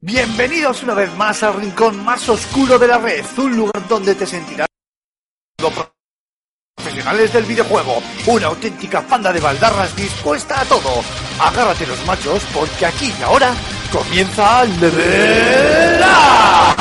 Bienvenidos una vez más al rincón más oscuro de la red, un lugar donde te sentirás profesionales del videojuego, una auténtica panda de baldarras dispuesta a todo. Agárrate los machos porque aquí y ahora comienza Level Up.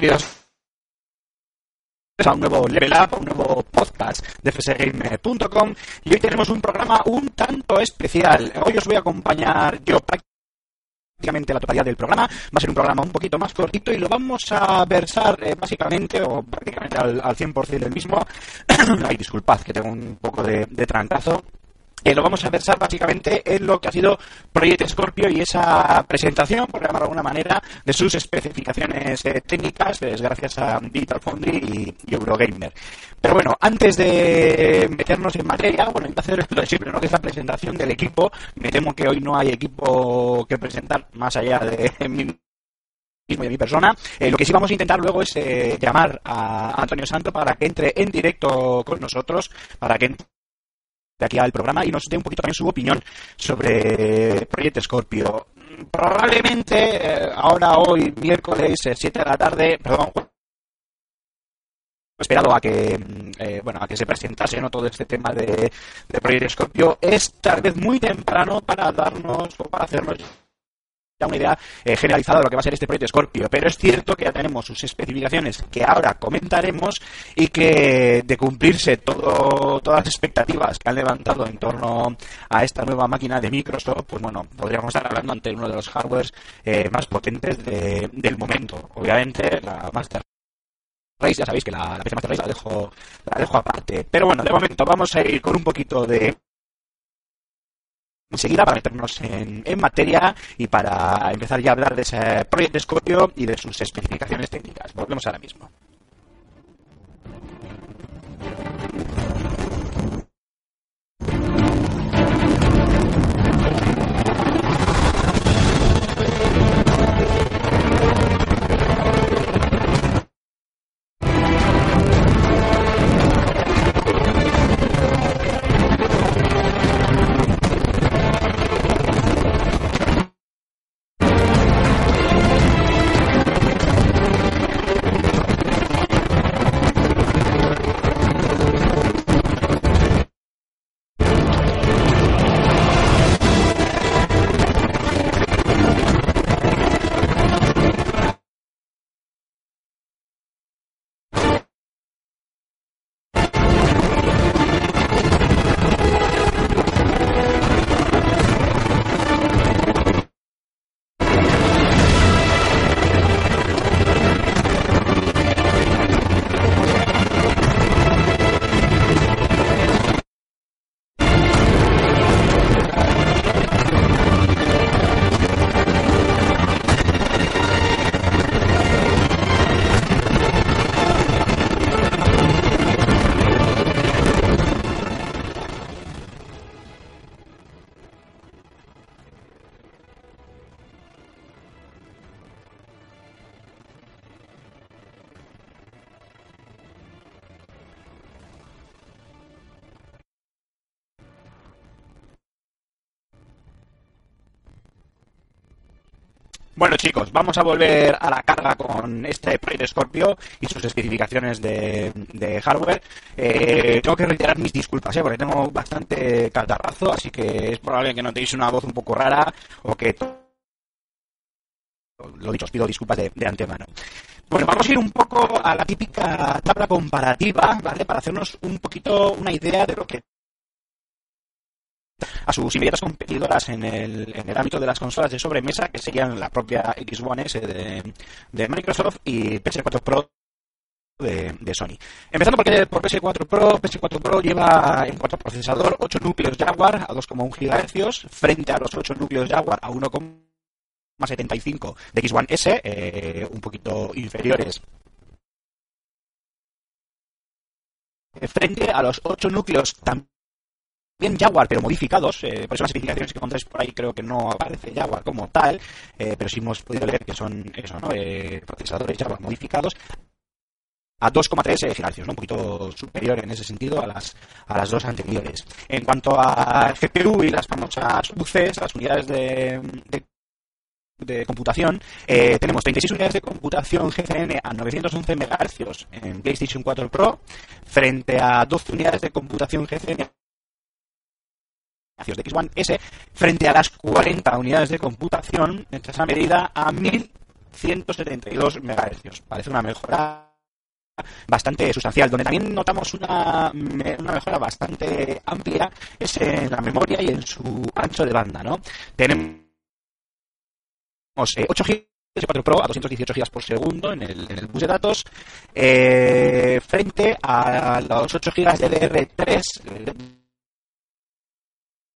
Queridos. A un nuevo Level Up, a un nuevo podcast de fsgame.com y hoy tenemos un programa un tanto especial. Hoy os voy a acompañar yo prácticamente la totalidad del programa. Va a ser un programa un poquito más cortito y lo vamos a versar eh, básicamente o prácticamente al, al 100% del mismo. Ay, disculpad que tengo un poco de, de trancazo. Lo vamos a versar básicamente en lo que ha sido Project Scorpio y esa presentación, por llamarlo de alguna manera, de sus especificaciones eh, técnicas, es gracias a Digital Foundry y, Eurogamer. Pero bueno, antes de meternos en materia, bueno, hay que hacer lo ¿no? Que es la presentación del equipo. Me temo que hoy no hay equipo que presentar más allá de mi mismo y de mi persona. Eh, lo que sí vamos a intentar luego es eh, llamar a Antonio Santo para que entre en directo con nosotros, para que de aquí al programa y nos dé un poquito también su opinión sobre Proyecto Scorpio. Probablemente eh, ahora, hoy, miércoles, eh, 7 de la tarde, perdón, esperado a que eh, bueno a que se presentase ¿no? todo este tema de, de Proyecto Scorpio es tal vez muy temprano para darnos o para hacernos ya una idea eh, generalizada de lo que va a ser este proyecto Scorpio, pero es cierto que ya tenemos sus especificaciones que ahora comentaremos y que de cumplirse todo, todas las expectativas que han levantado en torno a esta nueva máquina de Microsoft, pues bueno, podríamos estar hablando ante uno de los hardwares eh, más potentes de, del momento. Obviamente, la Master Race, ya sabéis que la, la PC Master Race la dejo, la dejo aparte. Pero bueno, de momento vamos a ir con un poquito de enseguida para meternos en, en, materia y para empezar ya a hablar de ese proyecto Scorpio y de sus especificaciones técnicas. Volvemos ahora mismo. Bueno chicos, vamos a volver a la carga con este Project Scorpio y sus especificaciones de, hardware. Eh, tengo que reiterar mis disculpas, ¿eh? porque tengo bastante catarrazo, así que es probable que notéis una voz un poco rara o que... Lo dicho, os pido disculpas de, de antemano. Bueno, vamos a ir un poco a la típica tabla comparativa, ¿vale? Para hacernos un poquito una idea de lo que a sus inmediatas competidoras en el, en el ámbito de las consolas de sobremesa, que serían la propia X1S de, de Microsoft y PS4 Pro de, Sony. Empezando por, por PS4 Pro, PS4 Pro lleva en cuanto a procesador 8 núcleos Jaguar a 2,1 GHz frente a los 8 núcleos Jaguar a 1,75 de X1S, eh, un poquito inferiores frente a los 8 núcleos también Jaguar, pero modificados, eh, por eso las especificaciones que encontráis por ahí creo que no aparece Jaguar como tal, eh, pero sí hemos podido leer que son eso, ¿no? procesadores Jaguar modificados a 2,3 GHz, un poquito superior en ese sentido a las, a las dos anteriores. En cuanto a GPU y las famosas UCs, las unidades de, de computación, eh, tenemos 36 unidades de computación GCN a 911 MHz en PlayStation 4 Pro, frente a 12 unidades de computación GCN de X1 S, frente a las 40 unidades de computación en esa medida a 1172 MHz. Parece una mejora bastante sustancial. Donde también notamos una, mejora bastante amplia es en la memoria y en su ancho de banda. Tenemos 8 GB 4 Pro a 218 GB por segundo en el, en el bus de datos eh, frente a los 8 GB DDR3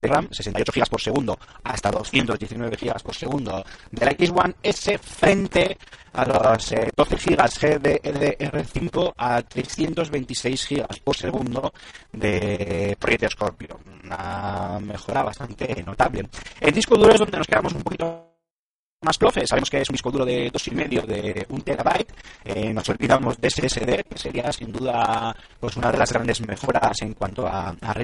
RAM, 68 GB por segundo hasta 219 GB por segundo de la X1 S frente a los 12 GB GDDR5 a 326 GB por segundo de Project Scorpio. Una mejora bastante notable. El disco duro es donde nos quedamos un poquito más clofe. Sabemos que es un disco duro de 2,5 de 1 terabyte. Eh, nos olvidamos de SSD, que sería sin duda pues una de las grandes mejoras en cuanto a, a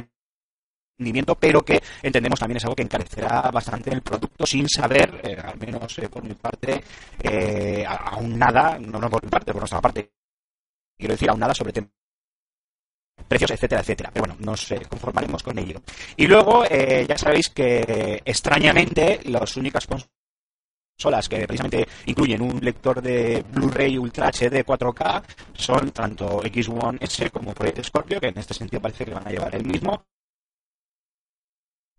pero que entendemos también es algo que encarecerá bastante el producto sin saber, eh, al menos eh, por mi parte, eh, aún nada, no, no por mi parte, por nuestra parte, quiero decir aún nada sobre precios, etcétera, etcétera. Pero bueno, nos conformaremos con ello. Y luego, ya sabéis que extrañamente las únicas consolas que precisamente incluyen un lector de Blu-ray Ultra HD 4K son tanto X1 S como Project Scorpio, que en este sentido parece que van a llevar el mismo,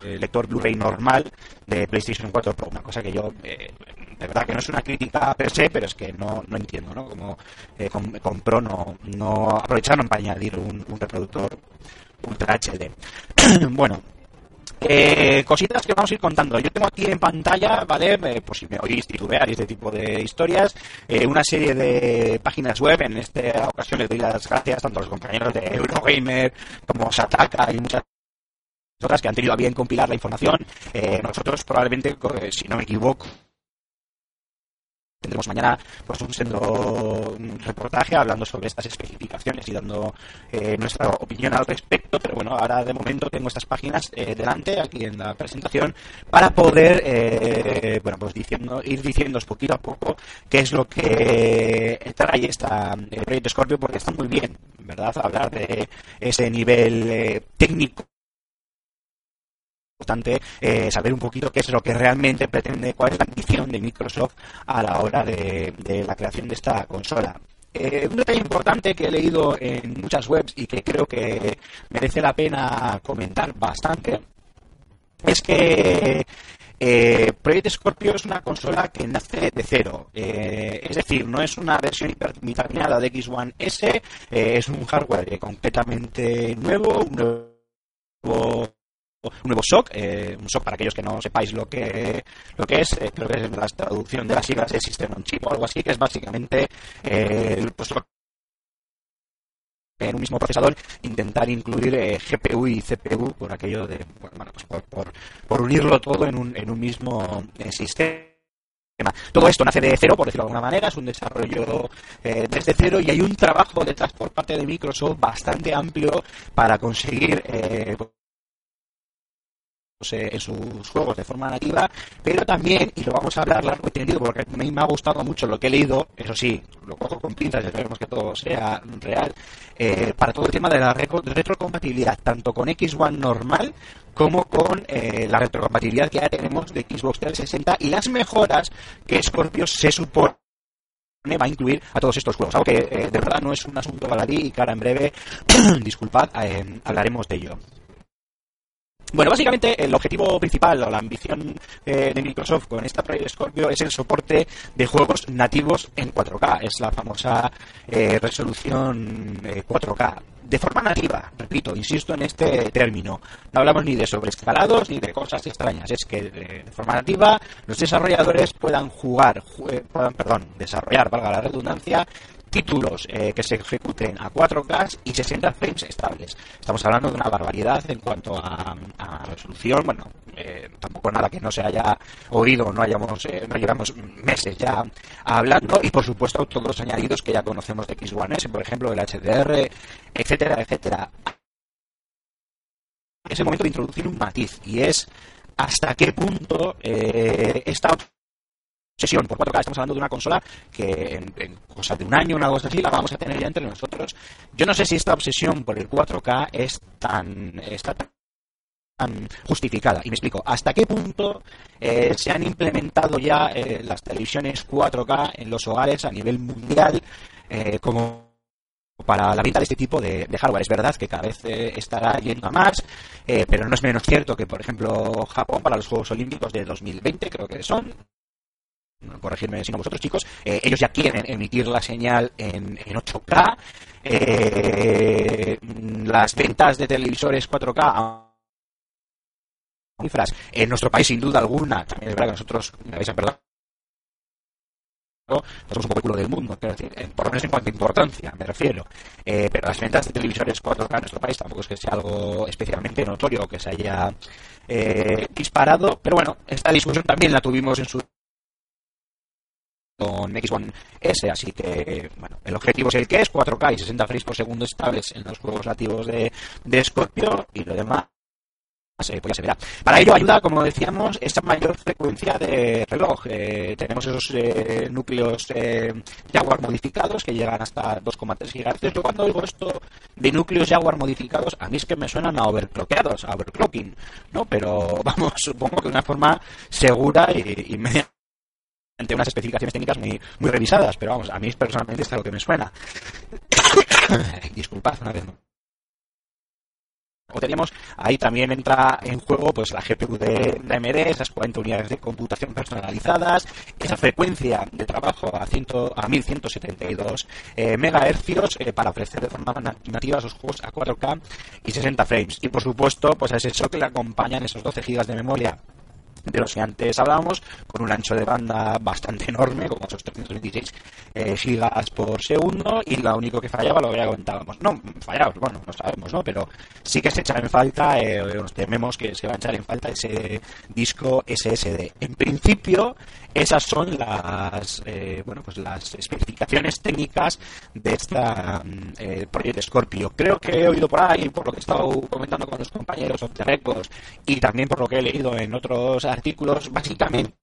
eh, lector Blu-ray normal de PlayStation 4 Pro. Una cosa que yo, eh, de verdad que no es una crítica per se, pero es que no, no entiendo, ¿no? Como eh, con, no, no aprovecharon para añadir un, reproductor Ultra HD. bueno, cositas que vamos a ir contando. Yo tengo aquí en pantalla, ¿vale? por si me oís titubear y este tipo de historias, una serie de páginas web. En esta ocasión les doy las gracias tanto a los compañeros de Eurogamer como Sataka y muchas otras que han tenido a bien compilar la información. Eh, nosotros probablemente, eh, si no me equivoco, tendremos mañana pues un sendo reportaje hablando sobre estas especificaciones y dando eh, nuestra opinión al respecto pero bueno ahora de momento tengo estas páginas delante aquí en la presentación para poder bueno pues diciendo ir diciéndoos poquito a poco qué es lo que trae esta el proyecto Scorpio porque está muy bien verdad hablar de ese nivel técnico importante eh, saber un poquito qué es lo que realmente pretende, cuál es la ambición de Microsoft a la hora de, la creación de esta consola. Eh, un detalle importante que he leído en muchas webs y que creo que merece la pena comentar bastante es que eh, Project Scorpio es una consola que nace de cero, es decir, no es una versión hiperdeterminada de X1 S, es un hardware completamente nuevo, un nuevo un nuevo SOC, eh, un SOC para aquellos que no sepáis lo que, lo que es, eh, creo que es la traducción de las siglas de System on Chip o algo así, que es básicamente eh, pues, en un mismo procesador intentar incluir eh, GPU y CPU por aquello de, bueno, pues por, por, unirlo todo en un, en un mismo sistema. Todo esto nace de cero, por decirlo de alguna manera, es un desarrollo desde cero y hay un trabajo detrás por parte de Microsoft bastante amplio para conseguir en sus juegos de forma nativa, pero también, y lo vamos a hablar largo y tendido porque a mí me ha gustado mucho lo que he leído, eso sí, lo cojo con pinzas esperemos que todo sea real, eh, para todo el tema de la retrocompatibilidad, tanto con X1 normal como con eh, la retrocompatibilidad que ya tenemos de Xbox 360 y las mejoras que Scorpio se supone va a incluir a todos estos juegos, algo que eh, de verdad no es un asunto baladí y que ahora en breve, disculpad, hablaremos de ello. Bueno, básicamente el objetivo principal o la ambición eh, de Microsoft con esta Project Scorpio es el soporte de juegos nativos en 4K. Es la famosa eh, resolución 4K. Eh, de forma nativa, repito, insisto en este término. No hablamos ni de sobreescalados ni de cosas extrañas. Es que de forma nativa los desarrolladores puedan jugar, puedan, perdón, desarrollar, valga la redundancia, títulos eh, que se ejecuten a 4K y 60 frames estables. Estamos hablando de una barbaridad en cuanto a, resolución. Bueno, eh, tampoco nada que no se haya oído, no hayamos, eh, no llevamos meses ya hablando y por supuesto todos los añadidos que ya conocemos de X1S, por ejemplo el HDR, etcétera, etcétera. Es el momento de introducir un matiz y es hasta qué punto esta sesión por 4K. Estamos hablando de una consola que en, cosa de un año, una cosa así, la vamos a tener ya entre nosotros. Yo no sé si esta obsesión por el 4K es tan, está tan justificada. Y me explico, ¿hasta qué punto eh, se han implementado ya eh, las televisiones 4K en los hogares a nivel mundial eh, como para la venta de este tipo de, hardware. Es verdad que cada vez estará yendo a más, pero no es menos cierto que, por ejemplo, Japón para los Juegos Olímpicos de 2020, creo que son, corregirme si no vosotros chicos, eh, ellos ya quieren emitir la señal en, 8K. Eh, las ventas de televisores 4K cifras en nuestro país sin duda alguna, también es verdad que nosotros, me a perdonar, somos un poco culo del mundo, por lo menos en cuanto a importancia, me refiero. Eh, pero las ventas de televisores 4K en nuestro país tampoco es que sea algo especialmente notorio que se haya disparado, pero bueno, esta discusión también la tuvimos en su con X1 S, así que bueno, el objetivo es el que es, 4K y 60 frames por segundo estables en los juegos nativos de, de Scorpio y lo demás eh, pues ya se verá. Para ello ayuda, como decíamos, esa mayor frecuencia de reloj. Eh, tenemos esos eh, núcleos Jaguar modificados que llegan hasta 2,3 GHz. Yo cuando oigo esto de núcleos Jaguar modificados, a mí es que me suenan a overclockeados, a overclocking, ¿no? Pero vamos, supongo que de una forma segura y, y ante unas especificaciones técnicas muy, muy revisadas, pero vamos, a mí personalmente es algo que me suena. Disculpad una vez o teníamos, ahí también entra en juego pues la GPU de, AMD, esas 40 unidades de computación personalizadas, esa frecuencia de trabajo a, 100, a 1172 eh, MHz eh, para ofrecer de forma nativa esos juegos a 4K y 60 frames. Y por supuesto, pues a ese shock le acompañan esos 12 GB de memoria de los que antes hablábamos, con un ancho de banda bastante enorme, como esos 326 eh, gigas por segundo, y lo único que fallaba, lo que comentábamos. No, fallaba, bueno, no sabemos, ¿no? Pero sí que se echa en falta, eh, tememos que se va a echar en falta ese disco SSD. En principio, esas son las, eh, bueno, pues las especificaciones técnicas de esta mm, eh, proyecto Scorpio. Creo que he oído por ahí, por lo que he estado comentando con los compañeros the Records, y también por lo que he leído en otros artículos, básicamente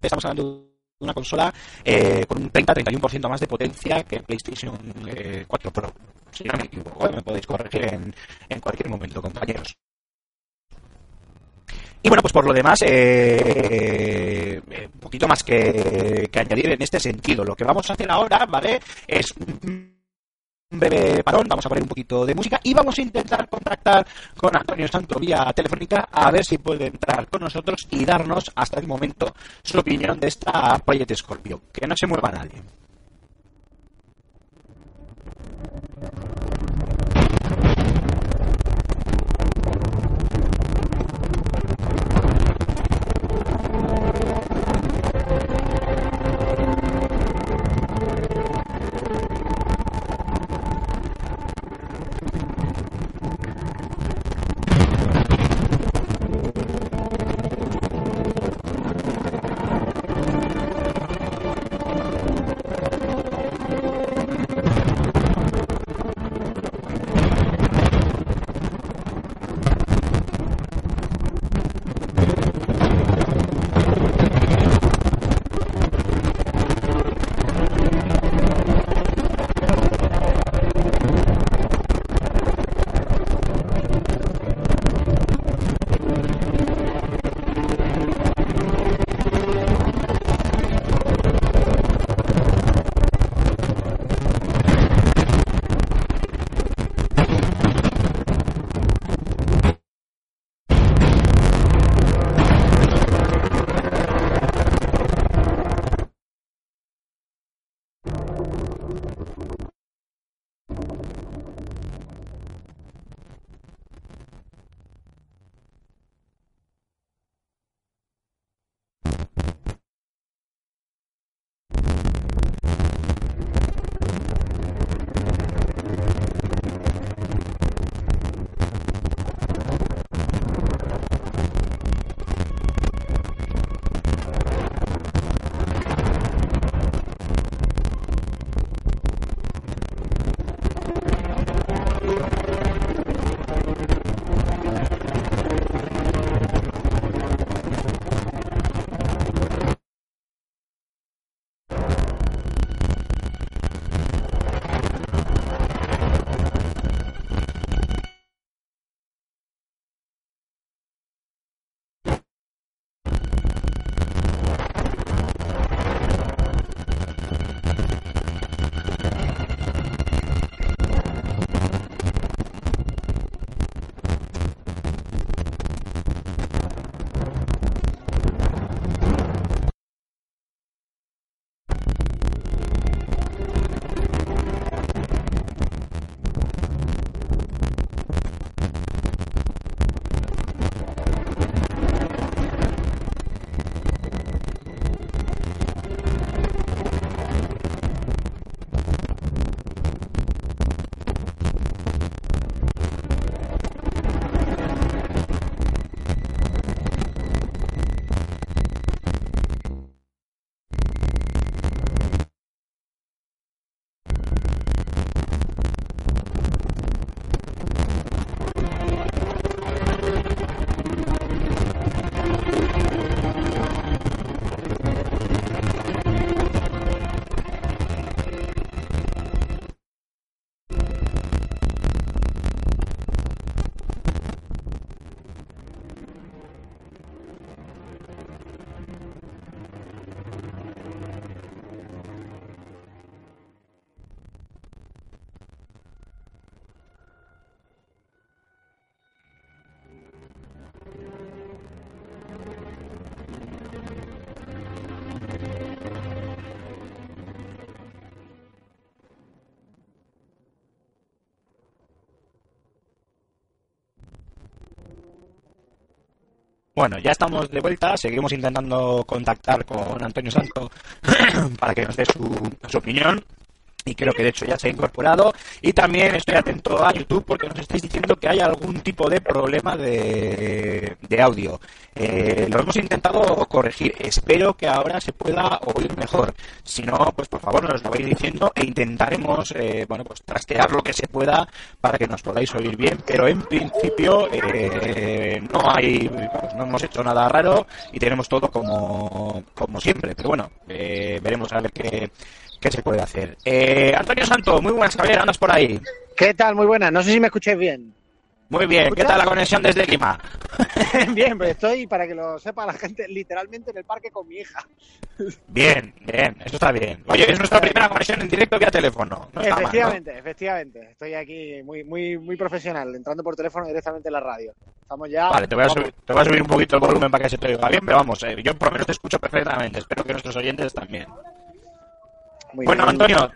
estamos hablando de una consola eh, con un 30-31% más de potencia que PlayStation 4 eh, Pro. Si no me equivoco, me podéis corregir en, cualquier momento, compañeros. Y bueno, pues por lo demás, eh, un poquito más que, que, añadir en este sentido. Lo que vamos a hacer ahora, ¿vale? Es un breve parón, vamos a poner un poquito de música y vamos a intentar contactar con Antonio Santo vía telefónica a ver si puede entrar con nosotros y darnos hasta el momento su opinión de esta Project Scorpio. Que no se mueva nadie. Bueno, ya estamos de vuelta, seguimos intentando contactar con Antonio Santo para que nos dé su, su opinión y creo que de hecho ya se ha incorporado. Y también estoy atento a YouTube porque nos estáis diciendo que hay algún tipo de problema de, de audio. Eh, lo hemos intentado corregir. Espero que ahora se pueda oír mejor. Si no pues por favor nos lo vais diciendo e intentaremos eh, bueno pues trastear lo que se pueda para que nos podáis oír bien. Pero en principio eh, no hay pues, no hemos hecho nada raro y tenemos todo como como siempre. Pero bueno eh, veremos a ver qué ¿Qué se puede hacer? Eh, Antonio Santo, muy buenas, Javier, andas por ahí. ¿Qué tal? Muy buenas. No sé si me escucháis bien. Muy bien, ¿qué tal la conexión desde Lima? bien, pues estoy, para que lo sepa la gente, literalmente en el parque con mi hija. Bien, bien, eso está bien. Oye, es nuestra primera conexión en directo vía teléfono. No efectivamente, mal, ¿no? efectivamente. Estoy aquí muy, muy, muy profesional, entrando por teléfono directamente en la radio. Estamos ya. Vale, te voy a, subir, te voy a subir un poquito el volumen para que se te oiga bien, pero vamos, eh, yo por lo menos te escucho perfectamente. Espero que nuestros oyentes también. Bueno. Antonio,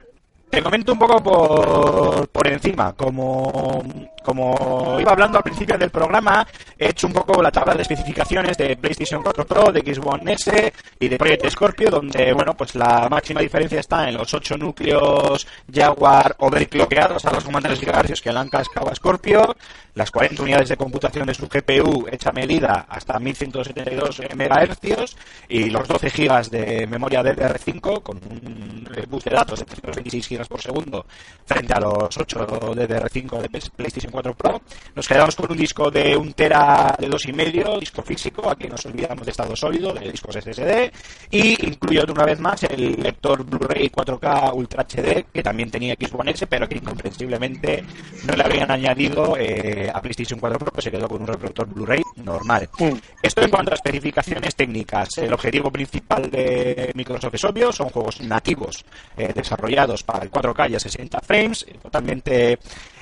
te comento un poco por, por encima. Como, como iba hablando al principio del programa, he hecho un poco la tabla de especificaciones de PlayStation 4 Pro, de Xbox S y de Project Scorpio, donde bueno, pues la máxima diferencia está en los 8 núcleos Jaguar overclockeados a los 1.3 GHz que le han cascado Scorpio, las 40 unidades de computación de su GPU hecha medida hasta 1172 MHz y los 12 GB de memoria DDR5 con un bus de datos de 326 GB por segundo frente a los 8 DDR5 de PlayStation 4 Pro. Nos quedamos con un disco de 1 tera de 2,5, disco físico, aquí nos olvidamos de estado sólido, de discos SSD, y incluye una vez más el lector Blu-ray 4K Ultra HD, que también tenía Xbox One S, pero que incomprensiblemente no le habían añadido eh, a PlayStation 4 Pro, que se quedó con un reproductor Blu-ray normal. Mm. Esto en cuanto a especificaciones técnicas. El objetivo principal de Microsoft es obvio, son juegos nativos eh, desarrollados para el 4K y a 60 frames, totalmente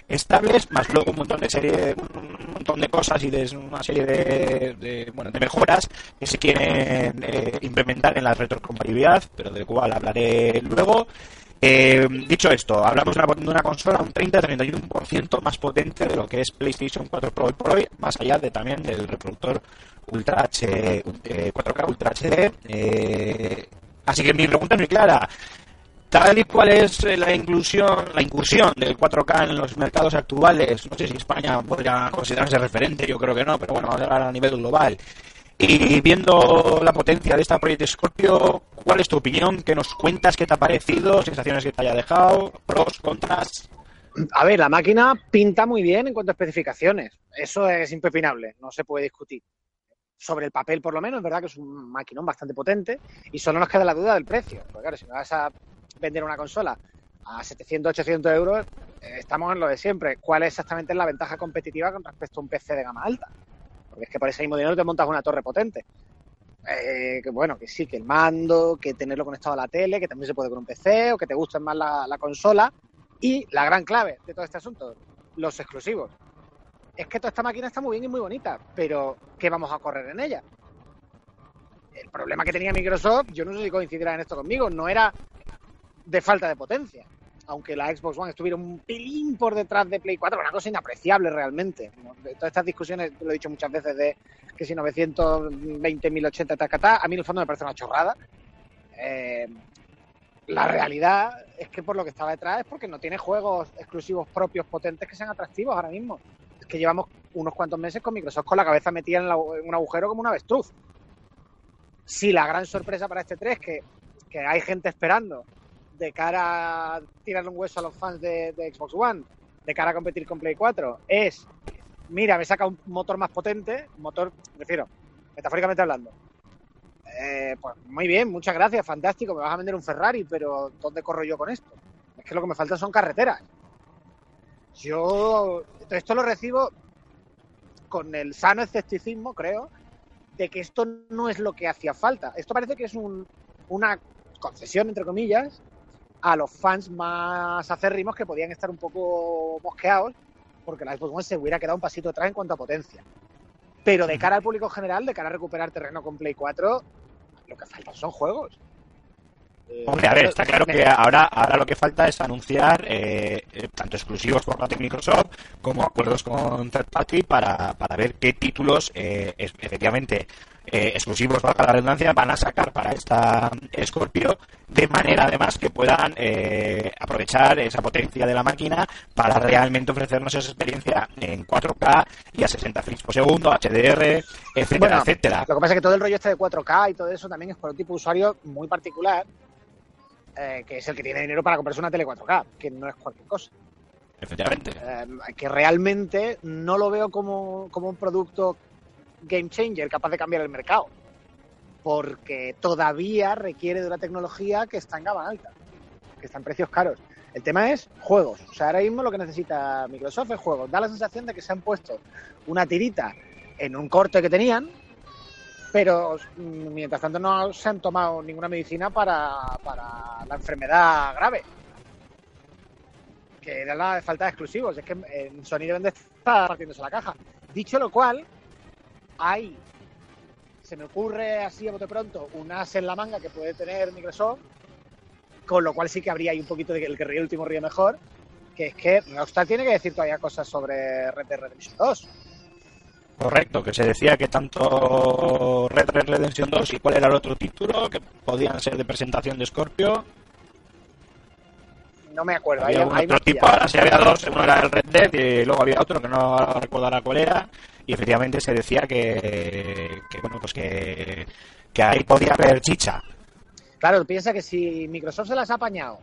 estables, más luego un montón de serie, un montón de cosas y de una serie de, de bueno, de mejoras que se quieren eh, implementar en la retrocompatibilidad, pero del cual hablaré luego. Eh, dicho esto, hablamos de una, de una consola un 30-31% más potente de lo que es PlayStation 4 Pro y Pro, más allá de también del reproductor Ultra H, eh, 4K Ultra HD. Eh, así que mi pregunta es muy clara tal y cual es eh, la inclusión, la incursión del 4K en los mercados actuales, no sé si España podría considerarse referente, yo creo que no, pero bueno, a a nivel global. Y viendo la potencia de esta Project Scorpio, ¿cuál es tu opinión? ¿Qué nos cuentas? ¿Qué te ha parecido? ¿Sensaciones que te haya dejado? ¿Pros? ¿Contras? A ver, la máquina pinta muy bien en cuanto a especificaciones. Eso es impepinable, no se puede discutir. Sobre el papel, por lo menos, es verdad que es un maquinón bastante potente y solo nos queda la duda del precio. Porque claro, si me vas a vender una consola a 700, 800 euros, eh, estamos en lo de siempre. ¿Cuál es exactamente la ventaja competitiva con respecto a un PC de gama alta? Porque es que por ese mismo dinero te montas una torre potente. Eh, que bueno, que sí, que el mando, que tenerlo conectado a la tele, que también se puede con un PC, o que te guste más la, la consola. Y la gran clave de todo este asunto, los exclusivos. Es que toda esta máquina está muy bien y muy bonita, pero ¿qué vamos a correr en ella? El problema que tenía Microsoft, yo no sé si coincidirá en esto conmigo, no era de falta de potencia. Aunque la Xbox One estuviera un pelín por detrás de Play 4, una cosa inapreciable realmente. Todas estas discusiones, lo he dicho muchas veces, de que si 920, 1080, tacatá, a mí en el fondo me parece una chorrada. Eh, la realidad es que por lo que estaba detrás es porque no tiene juegos exclusivos propios potentes que sean atractivos ahora mismo. Es que llevamos unos cuantos meses con Microsoft con la cabeza metida en, la, un agujero como un avestruz. Si la gran sorpresa para este 3 que, que hay gente esperando de cara a tirarle un hueso a los fans de, Xbox One, de cara a competir con Play 4, es, mira, me saca un motor más potente, motor, refiero, metafóricamente hablando. Eh, pues muy bien, muchas gracias, fantástico, me vas a vender un Ferrari, pero ¿dónde corro yo con esto? Es que lo que me falta son carreteras. Yo esto lo recibo con el sano escepticismo, creo, de que esto no es lo que hacía falta. Esto parece que es un, una concesión, entre comillas, a los fans más acérrimos que podían estar un poco mosqueados porque la Xbox One se hubiera quedado un pasito atrás en cuanto a potencia. Pero de cara al público general, de cara a recuperar terreno con Play 4, lo que faltan son juegos. Eh, Hombre, a ver, está claro que ahora, ahora lo que falta es anunciar eh, eh, tanto exclusivos por parte de Microsoft como acuerdos con third party para, para ver qué títulos eh, efectivamente eh, exclusivos para la redundancia van a sacar para esta Scorpio de manera además que puedan eh, aprovechar esa potencia de la máquina para realmente ofrecernos esa experiencia en 4K y a 60 frames por segundo, HDR, etcétera, Bueno, etcétera. Lo que pasa es que todo el rollo este de 4K y todo eso también es por un tipo de usuario muy particular, eh, que es el que tiene dinero para comprarse una tele 4K, que no es cualquier cosa. Efectivamente. Eh, que realmente no lo veo como, como un producto game changer capaz de cambiar el mercado. Porque todavía requiere de una tecnología que está en gama alta, que está en precios caros. El tema es juegos. O sea, ahora mismo lo que necesita Microsoft es juegos. Da la sensación de que se han puesto una tirita en un corte que tenían, pero mm, mientras tanto no se han tomado ninguna medicina para, para la enfermedad grave que era la falta de exclusivos. Es que en Sony deben de estar la caja. Dicho lo cual, hay, se me ocurre así a bote pronto, un as en la manga que puede tener Microsoft, con lo cual sí que habría ahí un poquito de que el que ríe último ríe mejor, que es que Rockstar tiene que decir todavía cosas sobre Red Dead Redemption 2. Correcto, que se decía que tanto Red Dead Redemption 2 y cuál era el otro título que podían ser de presentación de Scorpio. No me acuerdo. Había me otro tipo, ahora sí había dos, uno era el Red Dead y luego había otro que no recordará cuál era. Y efectivamente se decía que, que bueno, pues que, que ahí podía haber chicha. Claro, piensa que si Microsoft se las ha apañado.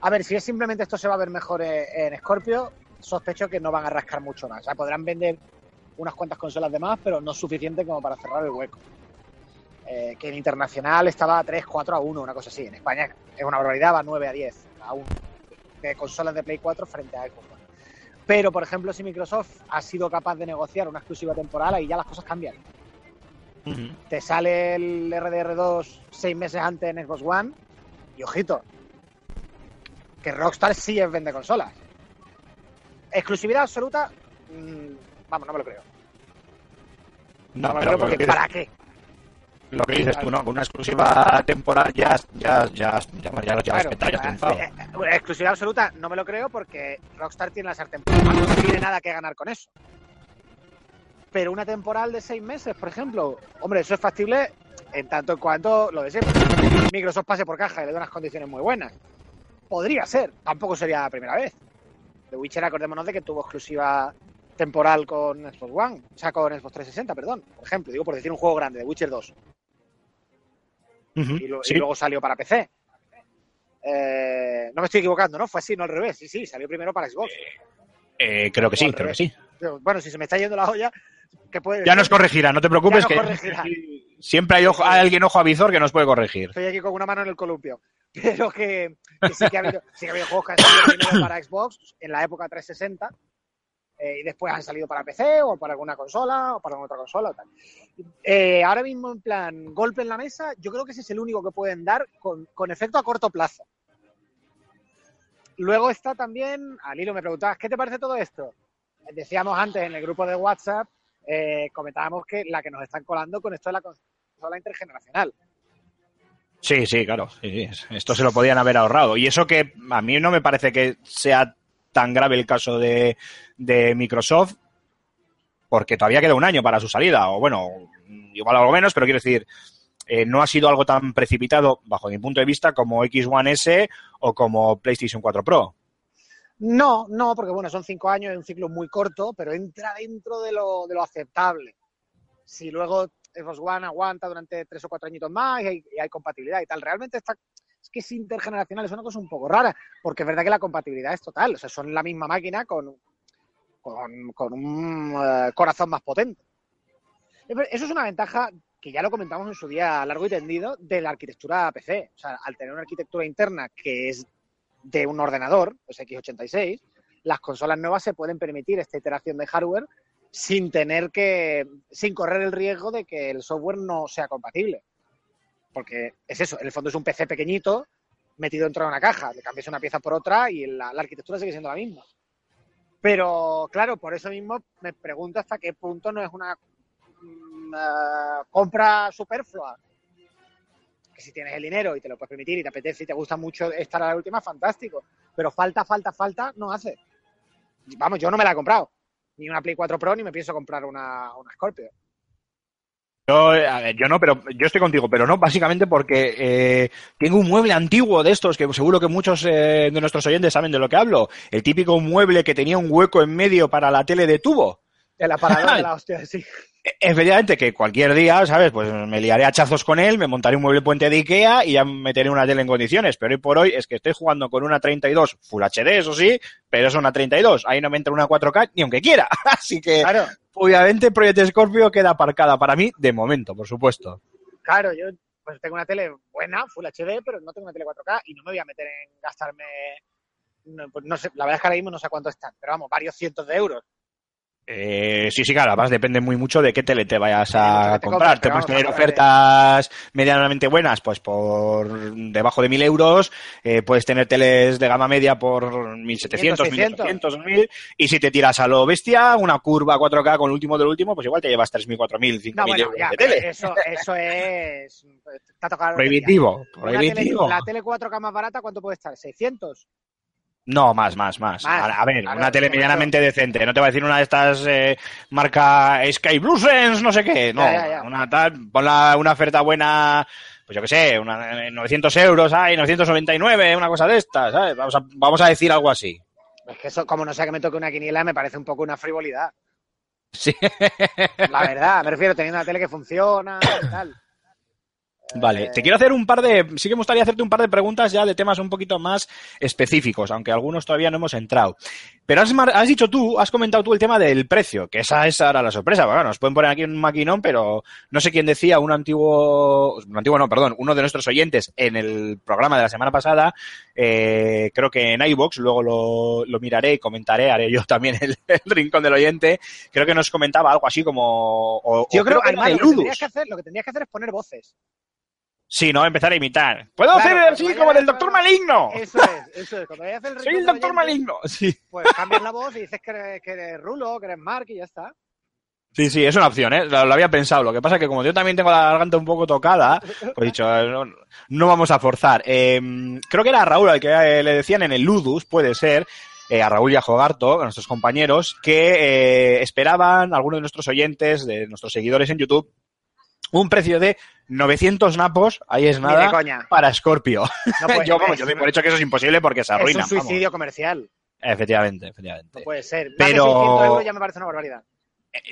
A ver, si es simplemente esto se va a ver mejor en, en Scorpio, sospecho que no van a rascar mucho más. O sea, podrán vender unas cuantas consolas de más, pero no suficiente como para cerrar el hueco. Eh, que en internacional estaba a 3, 4 a 1, una cosa así. En España es una barbaridad, va 9 a 10 a 1 de consolas de Play 4 frente a Xbox One. Pero, por ejemplo, si Microsoft ha sido capaz de negociar una exclusiva temporal, ahí ya las cosas cambian. Te sale el RDR2 seis meses antes en Xbox One y ojito, que Rockstar sí es vende consolas. Exclusividad absoluta, mm, vamos, no me lo creo. No, No me lo creo porque que, ¿para qué? Lo que dices tú, ¿no? Con una exclusiva temporal ya, ya, ya, ya, ya, ya, Claro, ya, triunfado. eh, eh, exclusividad absoluta, no me lo creo porque Rockstar tiene la sartén no tiene nada que ganar con eso. Pero una temporal de seis meses, por ejemplo, hombre, eso es factible en tanto en cuanto lo de siempre. Microsoft pase por caja y le dé unas condiciones muy buenas. Podría ser, tampoco sería la primera vez. The Witcher, acordémonos de que tuvo exclusiva temporal con Xbox One, o sea, con Xbox 360, perdón, por ejemplo, digo por decir un juego grande, The Witcher 2 Y, lo- y sí. luego salió para PC. Eh, no me estoy equivocando, ¿no? Fue así, no al revés. Sí, sí, salió primero para Xbox. Eh, creo que sí, creo que sí. Bueno, si se me está yendo la olla, que puede Ya nos corregirá, no te preocupes, que corregirá. siempre hay, ojo- alguien ojo a visor que nos puede corregir. Estoy aquí con una mano en el columpio. Pero que, que sí, que ha habido, sí que ha habido juegos que han salido primero para Xbox en la época 360 eh, y después han salido para PC o para alguna consola o para otra consola o tal. Eh, ahora mismo, en plan, golpe en la mesa, yo creo que ese es el único que pueden dar con, efecto a corto plazo. Luego está también, al hilo me preguntabas, ¿qué te parece todo esto? Decíamos antes en el grupo de WhatsApp, eh, comentábamos que la que nos están colando con esto de la consola intergeneracional. Sí, sí, claro. sí, sí. Esto se lo podían haber ahorrado. Y eso que a mí no me parece que sea tan grave el caso de, Microsoft, porque todavía queda un año para su salida, o bueno, igual algo menos, pero quiero decir, eh, no ha sido algo tan precipitado, bajo mi punto de vista, como X1 S o como PlayStation 4 Pro. No, no, porque bueno, son cinco años, es un ciclo muy corto, pero entra dentro de lo, de lo aceptable. Si luego Xbox One aguanta durante tres o cuatro añitos más y hay, compatibilidad y tal, realmente está, es que es intergeneracional, es una cosa un poco rara, porque es verdad que la compatibilidad es total, o sea, son la misma máquina con, con, un eh, corazón más potente. Eso es una ventaja que ya lo comentamos en su día largo y tendido de la arquitectura PC. O sea, al tener una arquitectura interna que es de un ordenador, pues x86, las consolas nuevas se pueden permitir esta iteración de hardware sin tener que, sin correr el riesgo de que el software no sea compatible. Porque es eso, en el fondo es un PC pequeñito metido dentro de una caja, le cambias una pieza por otra y la, arquitectura sigue siendo la misma. Pero claro, por eso mismo me pregunto hasta qué punto no es una mm, uh, compra superflua que si tienes el dinero y te lo puedes permitir y te apetece y te gusta mucho estar a la última, fantástico. Pero falta, falta, falta, no hace. Vamos, yo no me la he comprado. Ni una Play 4 Pro ni me pienso comprar una, una Scorpio. Yo, yo no, pero yo estoy contigo, pero no, básicamente porque eh, tengo un mueble antiguo de estos que seguro que muchos eh, de nuestros oyentes saben de lo que hablo. El típico mueble que tenía un hueco en medio para la tele de tubo. El aparador de la hostia, sí. Efectivamente, que cualquier día, ¿sabes? Pues me liaré a chazos con él, me montaré un mueble puente de Ikea y ya meteré una tele en condiciones. Pero hoy por hoy es que estoy jugando con una 32 Full HD, eso sí, pero es una 32. Ahí no me entra una 4K ni aunque quiera. Así que, Claro, obviamente, Project Scorpio queda aparcada para mí de momento, por supuesto. claro, yo pues tengo una tele buena, Full HD, pero no tengo una tele 4K y no me voy a meter en gastarme, no, pues no sé, la verdad es que ahora mismo no sé cuánto están, pero vamos, varios cientos de euros. Eh, sí, sí, claro, además depende muy mucho de qué tele te vayas a te comprar. Te puedes tener ofertas medianamente buenas, pues por debajo de 1000 euros, eh, puedes tener teles de gama media por 1700, 600. 1800, 1000, y si te tiras a lo bestia, una curva 4K con el último del último, pues igual te llevas 3000, 4000, 5000 No, bueno, euros ya, de tele. eso, eso es... Tocado Prohibitivo, Una tele- prohibitivo. la tele 4K más barata, ¿cuánto puede estar? ¿600? No, más, más, más. Más, a, a ver, una tele medianamente decente. No te va a decir una de estas eh, marca Sky Blue Sense, no sé qué. No, Ya, ya, ya. una tal, ponla una oferta buena, pues yo qué sé, una, eh, 900 euros, ay, 999, una cosa de estas, ¿sabes? Vamos a, vamos a decir algo así. Es que eso, como no sea que me toque una quiniela, me parece un poco una frivolidad. Sí. La verdad, me refiero teniendo una tele que funciona y tal. Vale, te quiero hacer un par de, sí que me gustaría hacerte un par de preguntas ya de temas un poquito más específicos, aunque algunos todavía no hemos entrado. Pero has, dicho tú, has comentado tú el tema del precio, que esa es ahora la sorpresa. Bueno, nos pueden poner aquí un maquinón, pero no sé quién decía, un antiguo, un antiguo no, perdón, uno de nuestros oyentes en el programa de la semana pasada, eh, creo que en iVox, luego lo, lo miraré y comentaré, haré yo también el, el rincón del oyente, creo que nos comentaba algo así como... o- Yo o creo, que además, de lo que, Ludus. tendrías que hacer, lo que tendrías que hacer es poner voces. Sí, no, empezar a imitar. ¿Puedo Claro, hacer así como hacer- doctor maligno? Eso es, eso es. Cuando vayas el Soy el doctor oyente, maligno. Sí. Pues cambias la voz y dices que eres, que eres Rulo, que eres Mark y ya está. sí, sí, es una opción, ¿eh? Lo, lo había pensado. Lo que pasa es que como yo también tengo la garganta un poco tocada, pues he dicho, eh, no, no vamos a forzar. Eh, creo que era a Raúl al que eh, le decían en el Ludus, puede ser, eh, a Raúl y a Jogarto, a nuestros compañeros, que eh, esperaban, algunos de nuestros oyentes, de nuestros seguidores en YouTube, un precio de 900 napos, ahí es nada, coña. para Scorpio. No puede- yo, vamos, es, yo doy por hecho que eso es imposible porque se es arruina. un suicidio comercial. Efectivamente, efectivamente. No puede ser. Más Pero- de 600 euros ya me parece una barbaridad.